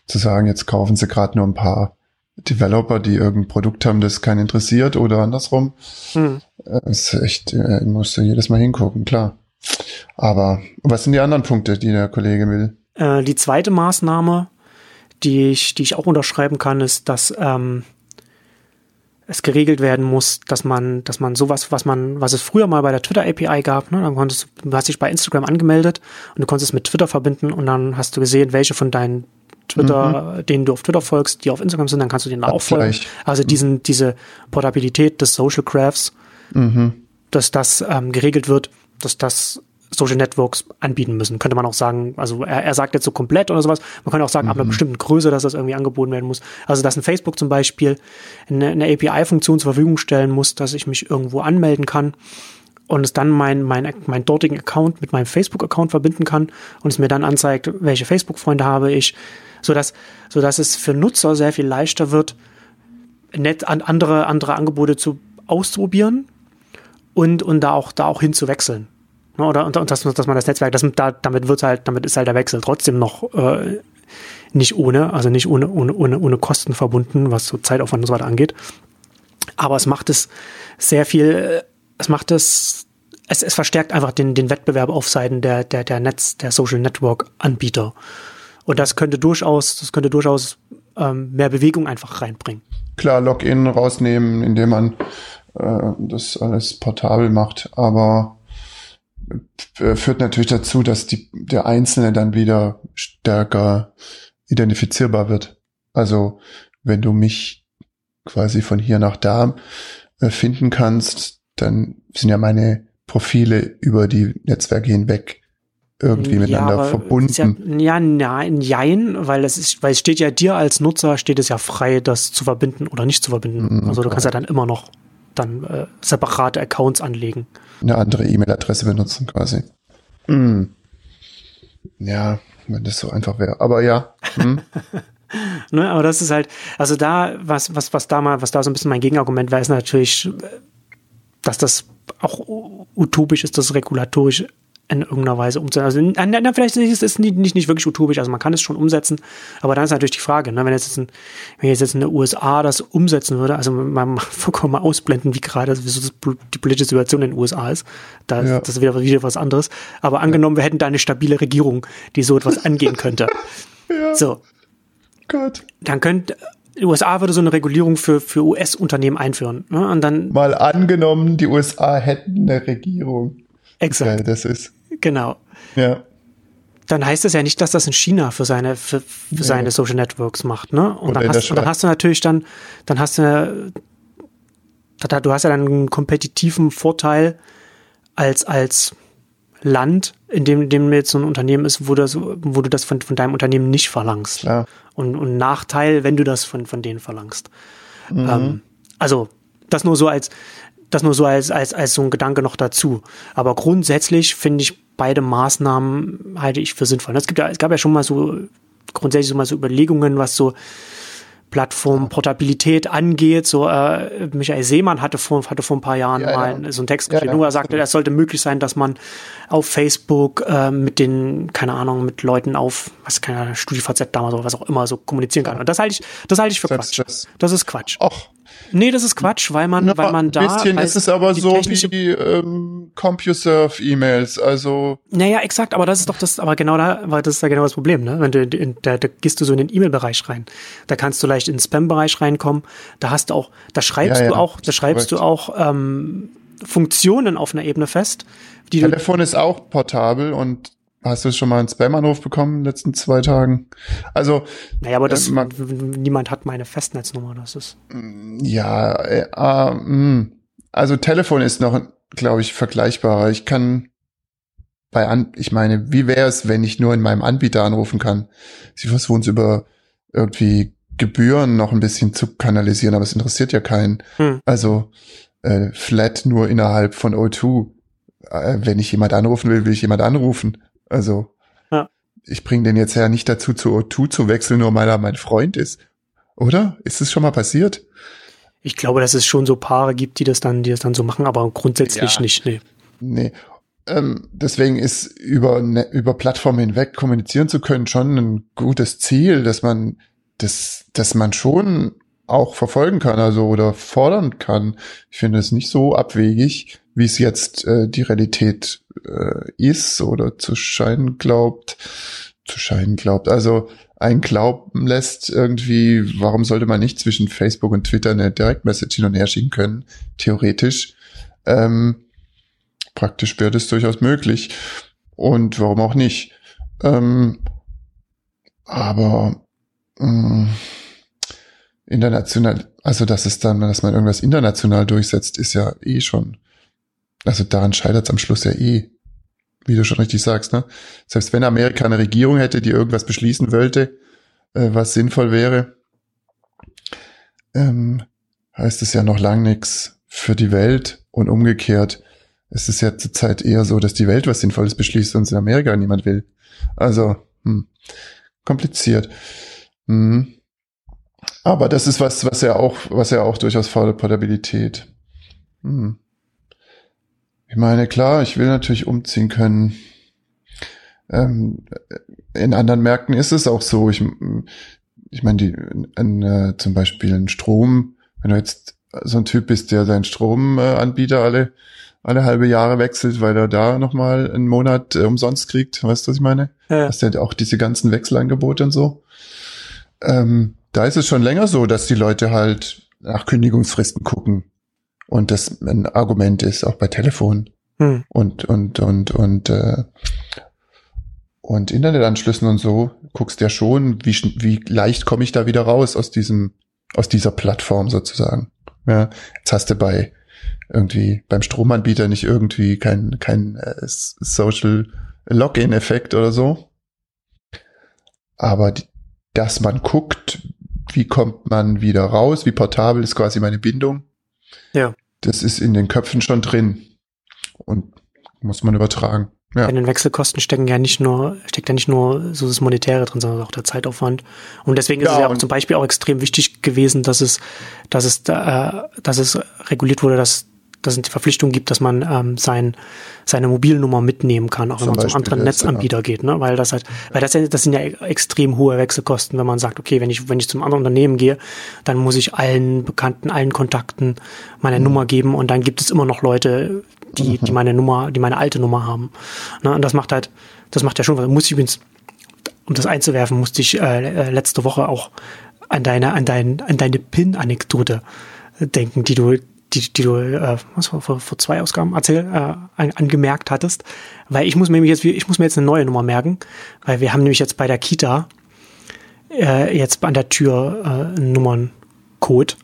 Speaker 3: zu sagen, jetzt kaufen sie gerade nur ein paar Developer, die irgendein Produkt haben, das keinen interessiert oder andersrum. Hm. Das äh, ist echt, äh, musst du jedes Mal hingucken, klar. Aber was sind die anderen Punkte, die der Kollege will?
Speaker 1: Äh, die zweite Maßnahme, die ich, die ich auch unterschreiben kann, ist, dass ähm, es geregelt werden muss, dass man, dass man sowas, was man, was es früher mal bei der Twitter API gab, ne, dann konntest du, hast dich bei Instagram angemeldet und du konntest es mit Twitter verbinden und dann hast du gesehen, welche von deinen Twitter, mhm. denen du auf Twitter folgst, die auf Instagram sind, dann kannst du denen auch folgen. Also diesen, diese Portabilität des Social Graphs, mhm. dass das ähm, geregelt wird, dass das Social Networks anbieten müssen. Könnte man auch sagen, also er, er sagt jetzt so komplett oder sowas, man könnte auch sagen, mhm. ab einer mhm. bestimmten Größe, dass das irgendwie angeboten werden muss. Also dass ein Facebook zum Beispiel eine, eine API-Funktion zur Verfügung stellen muss, dass ich mich irgendwo anmelden kann und es dann mein, mein, mein dortigen Account mit meinem Facebook-Account verbinden kann und es mir dann anzeigt, welche Facebook-Freunde habe ich, so dass, so dass es für Nutzer sehr viel leichter wird, nett an andere, andere Angebote zu auszuprobieren und, und da auch, da auch hinzuwechseln. Ne, oder und, und dass, dass man das Netzwerk, das, da, damit wird halt, damit ist halt der Wechsel trotzdem noch äh, nicht ohne, also nicht ohne, ohne, ohne, ohne Kosten verbunden, was so Zeitaufwand und so weiter angeht. Aber es macht es sehr viel, es macht es, es, es verstärkt einfach den, den Wettbewerb auf Seiten der, der, der Netz, der Social Network Anbieter. Und das könnte durchaus, das könnte durchaus ähm, mehr Bewegung einfach reinbringen.
Speaker 3: Klar, Login rausnehmen, indem man äh, das alles portabel macht, aber äh, führt natürlich dazu, dass die, der Einzelne dann wieder stärker identifizierbar wird. Also wenn du mich quasi von hier nach da äh, finden kannst, dann sind ja meine Profile über die Netzwerke hinweg irgendwie miteinander ja, verbunden.
Speaker 1: Ja, ja, nein, jein, weil es ist, weil es steht ja dir als Nutzer steht es ja frei, das zu verbinden oder nicht zu verbinden. Mhm, also du kannst ja dann immer noch dann äh, separate Accounts anlegen.
Speaker 3: Eine andere E-Mail-Adresse benutzen quasi. Mhm. Ja, wenn das so einfach wäre. Aber ja. Mhm. *laughs*
Speaker 1: ne, aber das ist halt, also da, was, was, was da mal, was da so ein bisschen mein Gegenargument wäre, ist natürlich, dass das auch utopisch ist, das regulatorisch in irgendeiner Weise umzusetzen. Also, na, vielleicht ist es nicht, nicht, nicht wirklich utopisch, also man kann es schon umsetzen, aber dann ist natürlich die Frage, ne, wenn jetzt, ein, wenn jetzt, jetzt in den USA das umsetzen würde, also man *laughs* vollkommen mal ausblenden, wie gerade wie so die politische Situation in den USA ist, da, ja. das ist wieder, wieder was anderes, aber angenommen, wir hätten da eine stabile Regierung, die so etwas angehen könnte. *laughs* ja. So. Gott. Dann könnte, die USA würde so eine Regulierung für, für US-Unternehmen einführen. Ne? Und dann.
Speaker 3: Mal angenommen, die USA hätten eine Regierung. Exakt. Geil das ist.
Speaker 1: Genau.
Speaker 3: Ja.
Speaker 1: Dann heißt es ja nicht, dass das in China für seine, für, für seine ja. Social Networks macht, ne? Und dann, hast, und dann hast du natürlich dann, dann hast du, du hast ja dann einen kompetitiven Vorteil als, als Land, in dem, in dem jetzt so ein Unternehmen ist, wo, das, wo du das von, von deinem Unternehmen nicht verlangst. Klar. Und, und Nachteil, wenn du das von, von denen verlangst. Mhm. Ähm, also, das nur so als, das nur so als, als, als so ein Gedanke noch dazu. Aber grundsätzlich finde ich beide Maßnahmen halte ich für sinnvoll. Es gibt ja, es gab ja schon mal so grundsätzlich so mal so Überlegungen, was so Plattformportabilität angeht. So äh, Michael Seemann hatte vor, hatte vor ein paar Jahren ja, mal ja. so einen Text geschrieben, ja, wo er sagte, es sollte möglich sein, dass man auf Facebook äh, mit den, keine Ahnung, mit Leuten auf, was keine StudiVZ damals oder was auch immer so kommunizieren kann. Und das halte ich, das halte ich für Quatsch. Das, das ist Quatsch.
Speaker 3: Och,
Speaker 1: Nee, das ist Quatsch, weil man,
Speaker 3: Na,
Speaker 1: weil man da.
Speaker 3: Ein bisschen ist es aber so wie ähm, CompuServe-E-Mails. Also
Speaker 1: Naja, exakt, aber das ist doch das, aber genau da, weil das ist ja genau das Problem, ne? Wenn du, in, da, da gehst du so in den E-Mail-Bereich rein. Da kannst du leicht in den Spam-Bereich reinkommen. Da hast du auch, da schreibst
Speaker 3: Ja, ja,
Speaker 1: du auch, da schreibst
Speaker 3: korrekt.
Speaker 1: du auch ähm, Funktionen auf einer Ebene fest, die
Speaker 3: Telefon ist auch portabel und hast du schon mal einen Spam-Anruf bekommen in den letzten zwei Tagen? Also
Speaker 1: naja, aber das,
Speaker 3: äh, man-
Speaker 1: niemand hat meine Festnetznummer, das ist.
Speaker 3: Ja, äh, äh, also Telefon ist noch, glaube ich, vergleichbarer. Ich kann bei an, ich meine, wie wäre es, wenn ich nur in meinem Anbieter anrufen kann? Sie versuchen es über irgendwie Gebühren noch ein bisschen zu kanalisieren, aber es interessiert ja keinen.
Speaker 1: Hm.
Speaker 3: Also äh, flat nur innerhalb von O2. Äh, wenn ich jemand anrufen will, will ich jemand anrufen. Also
Speaker 1: Ja.
Speaker 3: ich bringe den jetzt ja nicht dazu, zu O2 zu wechseln, nur weil er mein Freund ist. Oder? Ist es schon mal passiert?
Speaker 1: Ich glaube, dass es schon so Paare gibt, die das dann, die das dann so machen, aber grundsätzlich
Speaker 3: Ja.
Speaker 1: nicht, nee.
Speaker 3: Nee. Ähm, deswegen ist über, ne, über Plattformen hinweg kommunizieren zu können schon ein gutes Ziel, dass man, das, dass man schon auch verfolgen kann, also oder fordern kann. Ich finde es nicht so abwegig, wie es jetzt äh, die Realität äh, ist oder zu scheinen glaubt, zu scheinen glaubt. Also ein glauben lässt irgendwie, warum sollte man nicht zwischen Facebook und Twitter eine Direktmessage hin und her schicken können, theoretisch. Ähm, praktisch wäre das durchaus möglich. Und warum auch nicht? Ähm, aber mh, international, also dass es dann, dass man irgendwas international durchsetzt, ist ja eh schon. Also daran scheitert es am Schluss ja eh. Wie du schon richtig sagst, ne? Selbst wenn Amerika eine Regierung hätte, die irgendwas beschließen wollte, äh, was sinnvoll wäre, ähm, heißt es ja noch lang nichts für die Welt und umgekehrt. Es ist ja zurzeit eher so, dass die Welt was Sinnvolles beschließt und es in Amerika niemand will. Also, hm, kompliziert. Hm. Aber das ist was, was ja auch, was ja auch durchaus fordert Portabilität. Hm. Ich meine, klar, ich will natürlich umziehen können. Ähm, in anderen Märkten ist es auch so. Ich, ich meine, die, ein, äh, zum Beispiel ein Strom, wenn du jetzt so ein Typ bist, der seinen Stromanbieter alle, alle halbe Jahre wechselt, weil er da nochmal einen Monat äh, umsonst kriegt, weißt du, was ich meine?
Speaker 1: Ja.
Speaker 3: Hast ja auch diese ganzen Wechselangebote und so. Ähm, da ist es schon länger so, dass die Leute halt nach Kündigungsfristen gucken und das ein Argument ist, auch bei Telefon
Speaker 1: Hm.
Speaker 3: und und und und äh, und Internetanschlüssen und so guckst ja schon, wie wie leicht komme ich da wieder raus aus diesem aus dieser Plattform sozusagen. Ja, jetzt hast du bei irgendwie beim Stromanbieter nicht irgendwie kein kein äh, Social Login Effekt oder so. Aber die, dass man guckt, wie kommt man wieder raus, wie portabel ist quasi meine Bindung.
Speaker 1: Ja.
Speaker 3: Das ist in den Köpfen schon drin und muss man übertragen. Ja.
Speaker 1: In den Wechselkosten stecken ja nicht nur, steckt ja nicht nur so das Monetäre drin, sondern auch der Zeitaufwand. Und deswegen ist
Speaker 3: Ja,
Speaker 1: es ja auch zum Beispiel auch extrem wichtig gewesen, dass es, dass es, äh, dass es reguliert wurde, dass, dass es die Verpflichtung gibt, dass man ähm, sein, seine Mobilnummer mitnehmen kann, auch wenn
Speaker 3: Zum
Speaker 1: man zum
Speaker 3: Beispiel
Speaker 1: anderen
Speaker 3: das,
Speaker 1: Netzanbieter geht, ne? Weil das halt, weil das, das sind ja extrem hohe Wechselkosten, wenn man sagt, okay, wenn ich, wenn ich zum anderen Unternehmen gehe, dann muss ich allen Bekannten, allen Kontakten meine
Speaker 3: Mhm.
Speaker 1: Nummer geben und dann gibt es immer noch Leute, die, die meine Nummer, die meine alte Nummer haben. Ne? Und das macht halt, das macht ja schon was. Muss ich übrigens, um das einzuwerfen, musste ich äh, äh, letzte Woche auch an deine, an dein, an deine Pin-Anekdote denken, die du, die, die du, äh, was vor, vor zwei Ausgaben erzähl, äh, an, angemerkt hattest. Weil ich muss mir nämlich jetzt, ich muss mir jetzt eine neue Nummer merken, weil wir haben nämlich jetzt bei der Kita äh, jetzt an der Tür äh, einen Nummerncode,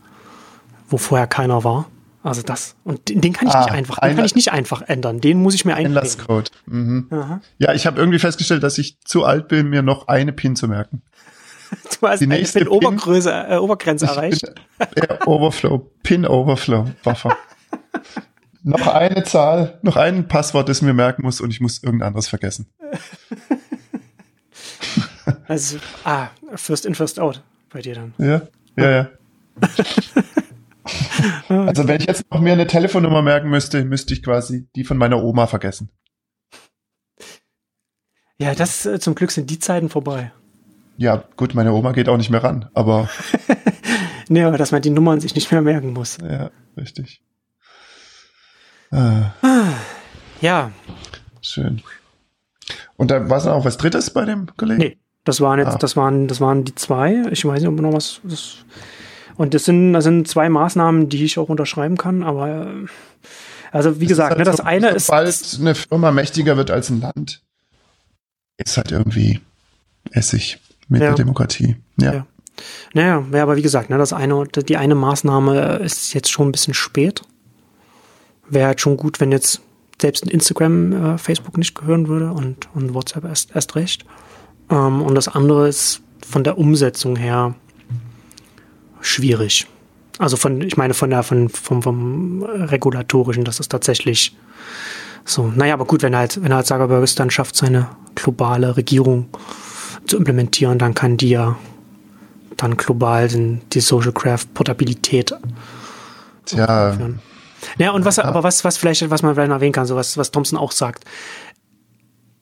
Speaker 1: wo vorher keiner war. Also das. Und den, den kann ich
Speaker 3: Ah,
Speaker 1: nicht einfach, den kann ich nicht einfach ändern. Den muss ich mir einprägen.
Speaker 3: Einlasscode. Mhm. Ja, ich habe irgendwie festgestellt, dass ich zu alt bin, mir noch eine PIN zu merken. *laughs*
Speaker 1: Du hast
Speaker 3: Die nächste
Speaker 1: Pin Obergröße, äh, Obergrenze erreicht. *laughs*
Speaker 3: Ja, Overflow, Pin Overflow, Buffer. noch eine Zahl, noch ein Passwort, das mir merken muss und ich muss irgendein anderes vergessen. *laughs*
Speaker 1: Also, ah, first in, first out bei dir dann.
Speaker 3: Ja, ja, ja. Also wenn ich jetzt noch mir eine Telefonnummer merken müsste, müsste ich quasi die von meiner Oma vergessen.
Speaker 1: Ja, das äh, zum Glück sind die Zeiten vorbei.
Speaker 3: Ja, gut, meine Oma geht auch nicht mehr ran, aber *laughs*
Speaker 1: Nee, aber dass man die Nummern sich nicht mehr merken muss.
Speaker 3: Ja, richtig. Ah,
Speaker 1: Ja,
Speaker 3: schön. Und da war es noch was Drittes bei dem Kollegen?
Speaker 1: nee, das waren jetzt,
Speaker 3: Ah.
Speaker 1: das waren, das waren die zwei. Ich weiß nicht, ob noch was. Das, und das sind, das sind zwei Maßnahmen, die ich auch unterschreiben kann, aber äh, also wie gesagt,
Speaker 3: halt
Speaker 1: ne, das
Speaker 3: so-
Speaker 1: eine ist,
Speaker 3: Sobald eine Firma mächtiger wird als ein Land, ist halt irgendwie Essig mit
Speaker 1: Ja.
Speaker 3: der Demokratie. Ja.
Speaker 1: Ja. Naja, ja, aber wie gesagt, ne, das eine, die eine Maßnahme ist jetzt schon ein bisschen spät. Wäre halt schon gut, wenn jetzt selbst ein Instagram äh, Facebook nicht gehören würde und, und WhatsApp erst, erst recht. Ähm, und das andere ist von der Umsetzung her schwierig. Also von, ich meine von der, von, vom, vom regulatorischen, das ist tatsächlich so. Naja, aber gut, wenn halt, wenn halt Zuckerberg es dann schafft, seine globale Regierung zu implementieren, dann kann die ja dann global den, die Social Craft Portabilität
Speaker 3: Tja,
Speaker 1: führen. Ja, und was, aber was, was vielleicht, was man vielleicht erwähnen kann, so was, was Thompson auch sagt,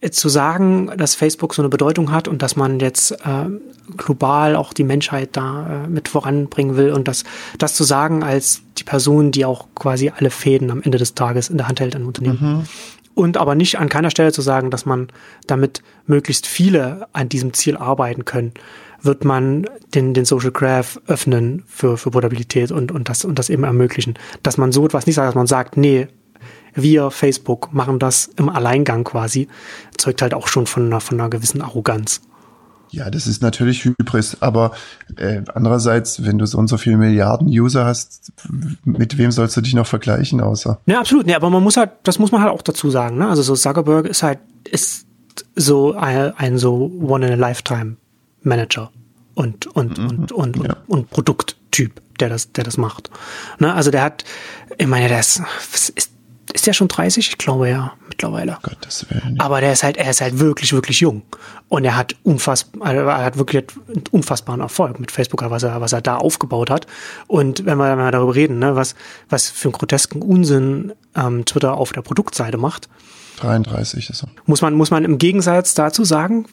Speaker 1: äh, zu sagen, dass Facebook so eine Bedeutung hat und dass man jetzt äh, global auch die Menschheit da äh, mit voranbringen will und das, das zu sagen als die Person, die auch quasi alle Fäden am Ende des Tages in der Hand hält an Unternehmen. Und aber nicht an keiner Stelle zu sagen, dass man damit möglichst viele an diesem Ziel arbeiten können, wird man den, den Social Graph öffnen für, für Portabilität und, und, das, und das eben ermöglichen. Dass man so etwas nicht sagt, dass man sagt, nee, wir, Facebook, machen das im Alleingang quasi, zeugt halt auch schon von einer, von einer gewissen Arroganz.
Speaker 3: Ja, das ist natürlich Hybris, aber äh, andererseits, wenn du so und so viele Milliarden User hast, mit wem sollst du dich noch vergleichen, außer?
Speaker 1: Ja, absolut. Nee, aber man muss halt, das muss man halt auch dazu sagen. Ne? Also so Zuckerberg ist halt, ist so ein, ein so One-in-a-Lifetime-Manager und, und, und, und,
Speaker 3: Ja.
Speaker 1: und, und Produkttyp, der das, der das macht. Ne? Also der hat, ich meine, der ist, ist, der schon 30? Ich glaube ja, mittlerweile.
Speaker 3: Gottes Willen.
Speaker 1: Aber der ist halt, er ist halt wirklich, wirklich jung. Und er hat unfassbar, er hat wirklich einen unfassbaren Erfolg mit Facebook, was er, was er da aufgebaut hat. Und wenn wir, wenn wir darüber reden, ne, was, was für einen grotesken Unsinn ähm, Twitter auf der Produktseite macht,
Speaker 3: 33 ist er.
Speaker 1: muss man, muss man im Gegensatz dazu sagen,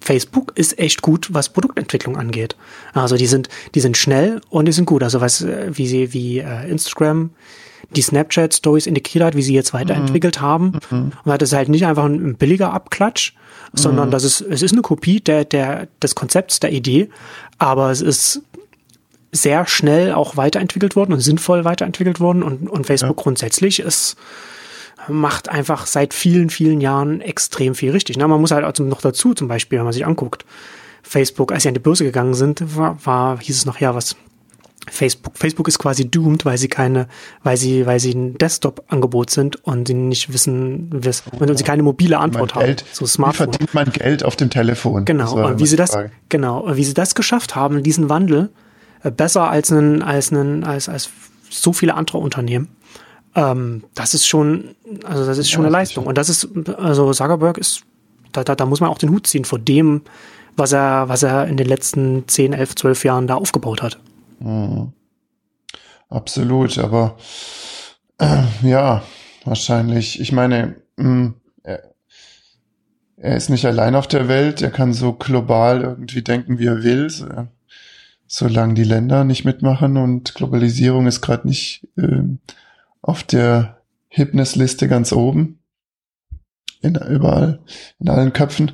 Speaker 1: Facebook ist echt gut, was Produktentwicklung angeht. Also die sind, die sind schnell und die sind gut. Also was, äh, wie sie, wie äh, Instagram die Snapchat Stories integriert hat, wie sie jetzt weiterentwickelt haben. Und das ist halt nicht einfach ein, billiger Abklatsch, sondern das ist, es ist eine Kopie der, der, des Konzepts, der Idee, aber es ist sehr schnell auch weiterentwickelt worden und sinnvoll weiterentwickelt worden. Und, und Facebook grundsätzlich ist, macht einfach seit vielen, vielen Jahren extrem viel richtig. Na, man muss halt auch noch dazu, zum Beispiel, wenn man sich anguckt, Facebook, als sie an die Börse gegangen sind, war, war hieß es noch, ja, was Facebook, Facebook ist quasi doomed, weil sie keine, weil sie, weil sie ein Desktop-Angebot sind und sie nicht wissen, was, und sie keine mobile Antwort
Speaker 3: Man Geld,
Speaker 1: haben. So
Speaker 3: wie
Speaker 1: Smartphone.
Speaker 3: verdient man Geld auf dem Telefon?
Speaker 1: Genau, und wie sie das,
Speaker 3: Frage.
Speaker 1: genau, und wie sie das geschafft haben, diesen Wandel, äh, besser als einen, als einen, als, als so viele andere Unternehmen. Ähm, das ist schon, also das ist schon eine Leistung. Und das ist, also Zuckerberg ist, da, da, da muss man auch den Hut ziehen vor dem, was er, was er in den letzten 10, 11, 12 Jahren da aufgebaut hat.
Speaker 3: Absolut, aber äh, ja, wahrscheinlich. Ich meine, mh, er, er ist nicht allein auf der Welt. Er kann so global irgendwie denken, wie er will, so, solange die Länder nicht mitmachen und Globalisierung ist gerade nicht ähm, auf der Hipness-Liste ganz oben. In, überall, in allen Köpfen.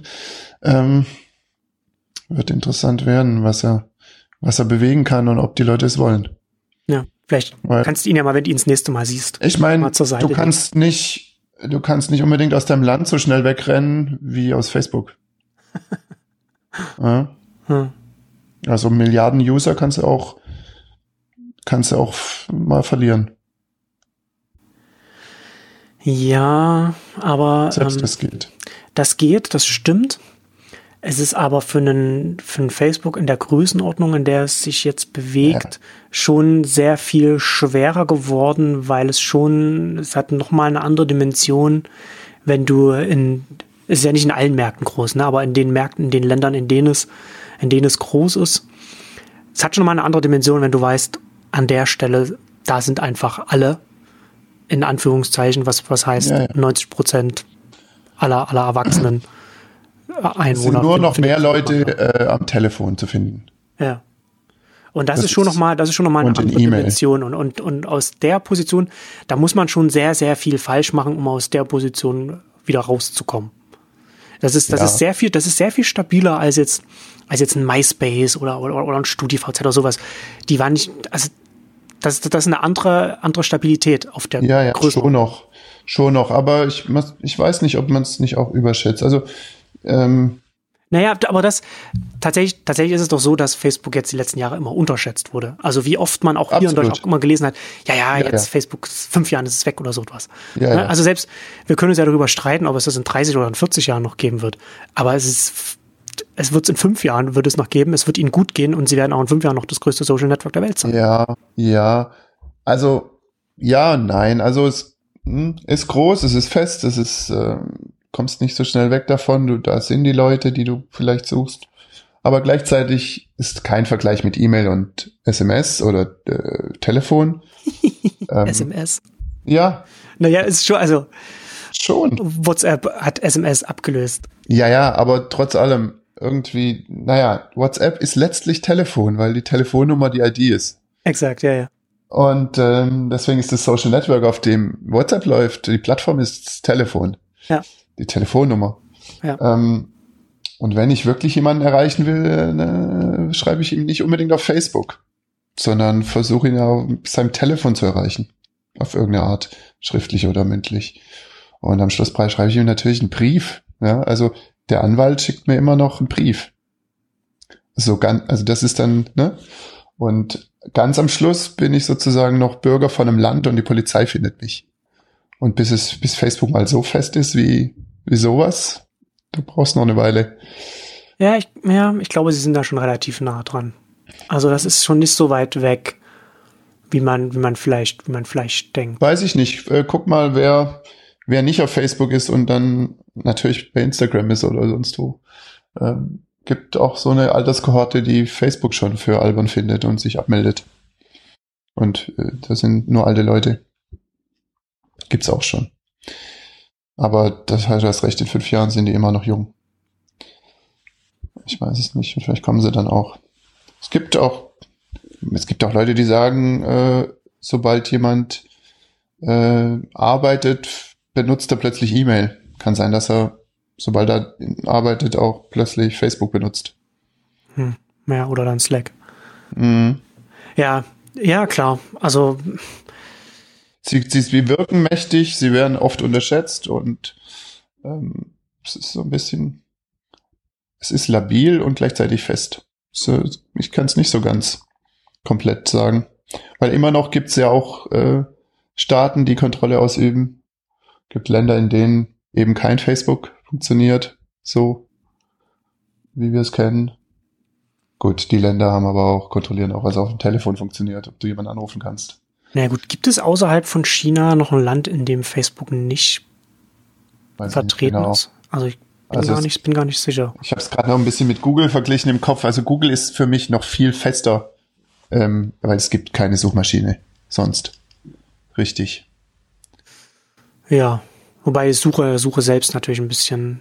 Speaker 3: Ähm, wird interessant werden, was er, was er bewegen kann und ob die Leute es wollen.
Speaker 1: Ja, vielleicht
Speaker 3: Weil-
Speaker 1: kannst du ihn ja mal, wenn du ihn das nächste Mal siehst.
Speaker 3: Ich meine, du kannst nicht, du kannst nicht unbedingt aus deinem Land so schnell wegrennen wie aus Facebook. *laughs* ja?
Speaker 1: Hm.
Speaker 3: Also Milliarden User kannst du auch, kannst du auch mal verlieren.
Speaker 1: Ja, aber
Speaker 3: Selbst
Speaker 1: ähm,
Speaker 3: das geht.
Speaker 1: Das geht, das stimmt. Es ist aber für einen, für einen Facebook in der Größenordnung, in der es sich jetzt bewegt,
Speaker 3: Ja.
Speaker 1: schon sehr viel schwerer geworden, weil es schon, es hat nochmal eine andere Dimension, wenn du in, es ist ja nicht in allen Märkten groß, ne, aber in den Märkten, in den Ländern, in denen es, in denen es groß ist, es hat schon mal eine andere Dimension, wenn du weißt, an der Stelle, da sind einfach alle, in Anführungszeichen, was, was heißt
Speaker 3: Ja, ja.
Speaker 1: 90 Prozent aller, aller Erwachsenen *clears throat* äh,
Speaker 3: Es
Speaker 1: Einwohner.
Speaker 3: sind nur noch mehr Leute äh, am Telefon zu finden.
Speaker 1: Ja. Und das,
Speaker 3: Das
Speaker 1: ist schon nochmal, das ist schon nochmal eine andere
Speaker 3: E-Mail.
Speaker 1: Dimension. Und, und, und aus der Position, da muss man schon sehr, sehr viel falsch machen, um aus der Position wieder rauszukommen. Das ist, das
Speaker 3: Ja.
Speaker 1: ist sehr viel, das ist sehr viel stabiler als jetzt, als jetzt ein MySpace oder, oder, oder ein StudiVZ oder sowas. Die waren nicht, also, das, das ist eine andere, andere Stabilität auf der
Speaker 3: Ja, ja,
Speaker 1: Größe.
Speaker 3: schon noch. Schon noch. Aber ich, ich weiß nicht, ob man es nicht auch überschätzt. Also, ähm,
Speaker 1: Naja, aber das tatsächlich, tatsächlich ist es doch so, dass Facebook jetzt die letzten Jahre immer unterschätzt wurde. Also wie oft man auch hier in
Speaker 3: Absolut.
Speaker 1: Deutschland auch immer gelesen hat, ja, ja,
Speaker 3: Ja,
Speaker 1: jetzt
Speaker 3: ja.
Speaker 1: Facebook, ist fünf Jahren ist es weg oder so etwas.
Speaker 3: Ja,
Speaker 1: Ne?
Speaker 3: ja.
Speaker 1: Also selbst, wir können uns ja darüber streiten, ob es das in 30 oder in 40 Jahren noch geben wird. Aber es ist, es wird es in fünf Jahren, wird es noch geben, es wird ihnen gut gehen und sie werden auch in fünf Jahren noch das größte Social Network der Welt sein.
Speaker 3: ja, ja. Also, ja, nein. Also, es hm, ist groß, es ist fest, es ist, ähm, kommst nicht so schnell weg davon. Du, da sind die Leute, die du vielleicht suchst. Aber gleichzeitig ist kein Vergleich mit E-Mail und SMS oder äh, Telefon. *laughs* ähm,
Speaker 1: SMS.
Speaker 3: ja,
Speaker 1: Naja, ist schon, also
Speaker 3: schon.
Speaker 1: WhatsApp hat SMS abgelöst.
Speaker 3: Ja, ja, aber trotz allem irgendwie, naja, WhatsApp ist letztlich Telefon, weil die Telefonnummer die ID ist.
Speaker 1: Exakt, ja, ja.
Speaker 3: Und ähm, deswegen ist das Social Network, auf dem WhatsApp läuft, die Plattform ist das Telefon.
Speaker 1: Ja.
Speaker 3: Die Telefonnummer.
Speaker 1: Ja.
Speaker 3: Ähm, und wenn ich wirklich jemanden erreichen will, ne, schreibe ich ihm nicht unbedingt auf Facebook, sondern versuche ihn auf seinem Telefon zu erreichen. Auf irgendeine Art, schriftlich oder mündlich. Und am Schlusspreis schreibe ich ihm natürlich einen Brief. Ja, also der Anwalt schickt mir immer noch einen Brief. So ganz, also das ist dann, ne? Und ganz am Schluss bin ich sozusagen noch Bürger von einem Land und die Polizei findet mich. Und bis es, bis Facebook mal so fest ist wie, wie sowas, du brauchst noch eine Weile.
Speaker 1: Ja, ich, ja, ich glaube, sie sind da schon relativ nah dran. Also das ist schon nicht so weit weg, wie man, wie man vielleicht, wie man vielleicht denkt.
Speaker 3: Weiß ich nicht. Äh, guck mal, wer, wer nicht auf Facebook ist und dann natürlich bei Instagram ist oder sonst wo. Ähm, gibt auch so eine Alterskohorte, die Facebook schon für albern findet und sich abmeldet. Und äh, das sind nur alte Leute. Gibt's auch schon. Aber das heißt, erst recht, in fünf Jahren sind die immer noch jung. Ich weiß es nicht. Vielleicht kommen sie dann auch. Es gibt auch, es gibt auch Leute, die sagen, äh, sobald jemand äh, arbeitet, benutzt er plötzlich E-Mail. Kann sein, dass er, sobald er arbeitet, auch plötzlich Facebook benutzt.
Speaker 1: Hm. Ja, oder dann Slack.
Speaker 3: Mhm.
Speaker 1: Ja, ja, klar. Also,
Speaker 3: Sie, sie, sie wirken mächtig, sie werden oft unterschätzt und ähm, es ist so ein bisschen, es ist labil und gleichzeitig fest. So, ich kann es nicht so ganz komplett sagen. Weil immer noch gibt es ja auch äh, Staaten, die Kontrolle ausüben. gibt Länder, in denen eben kein Facebook funktioniert, so wie wir es kennen. Gut, die Länder haben aber auch, kontrollieren auch, was auf dem Telefon funktioniert, ob du jemanden anrufen kannst.
Speaker 1: Na gut, gibt es außerhalb von China noch ein Land, in dem Facebook nicht
Speaker 3: Weiß
Speaker 1: vertreten
Speaker 3: genau.
Speaker 1: ist? Also ich bin,
Speaker 3: Also
Speaker 1: gar nicht, bin gar nicht sicher.
Speaker 3: Ich habe es gerade noch ein bisschen mit Google verglichen im Kopf. Also Google ist für mich noch viel fester, ähm, weil es gibt keine Suchmaschine sonst. Richtig.
Speaker 1: Ja, wobei Suche, Suche selbst natürlich ein bisschen,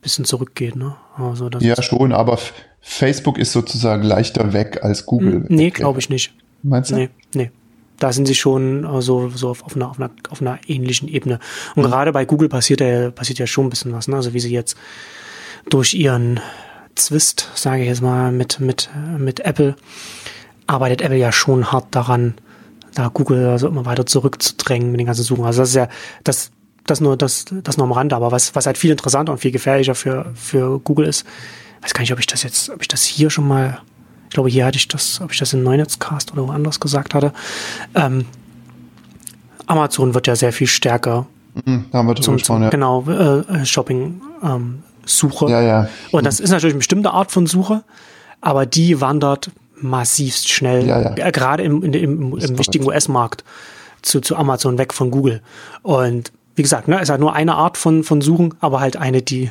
Speaker 1: bisschen zurückgeht, ne? Also
Speaker 3: Ja, schon, aber Facebook ist sozusagen leichter weg als Google.
Speaker 1: nee, glaube ich nicht.
Speaker 3: Meinst du?
Speaker 1: Nee, nee. Da sind sie schon äh, so, so auf, auf, einer, auf, einer, auf einer ähnlichen Ebene. Und gerade bei Google passiert ja, passiert ja schon ein bisschen was, ne? Also wie sie jetzt durch ihren Zwist, sage ich jetzt mal, mit, mit, mit Apple, arbeitet Apple ja schon hart daran, da Google also immer weiter zurückzudrängen mit den ganzen Suchen. Also das ist ja, das, das nur, das, das nur am Rande. Aber was, was halt viel interessanter und viel gefährlicher für, für Google ist, weiß gar nicht, ob ich das jetzt, ob ich das hier schon mal, ich glaube, hier hatte ich das, ob ich das in Neunetzcast oder woanders gesagt hatte. Ähm, Amazon wird ja sehr viel stärker
Speaker 3: Mhm, da haben wir drüber
Speaker 1: zum,
Speaker 3: gesprochen, ja.
Speaker 1: genau äh, Shopping ähm, Suche.
Speaker 3: Ja, ja.
Speaker 1: Und das ist natürlich eine bestimmte Art von Suche, aber die wandert massivst schnell,
Speaker 3: Ja, ja.
Speaker 1: äh, gerade im, im,
Speaker 3: Ist
Speaker 1: im wichtigen US-Markt zu, zu Amazon weg von Google. Und wie gesagt, ne, es ist halt nur eine Art von, von Suchen, aber halt eine, die,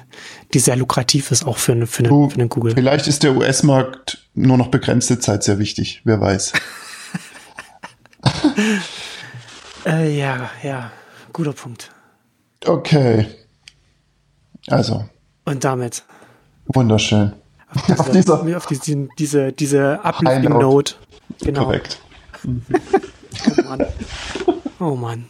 Speaker 1: die sehr lukrativ ist, auch für, eine- für, eine,
Speaker 3: Du,
Speaker 1: für einen Google.
Speaker 3: Vielleicht ist der US-Markt nur noch begrenzte Zeit sehr wichtig. Wer weiß. *laughs*
Speaker 1: Äh, ja, ja, guter Punkt.
Speaker 3: Okay. Also,
Speaker 1: Und damit
Speaker 3: wunderschön.
Speaker 1: auf
Speaker 3: dieser-
Speaker 1: diese, *laughs* auf diese, diese, diese uplifting. Note Genau.
Speaker 3: Korrekt. *laughs*
Speaker 1: Oh Mann. Oh Mann.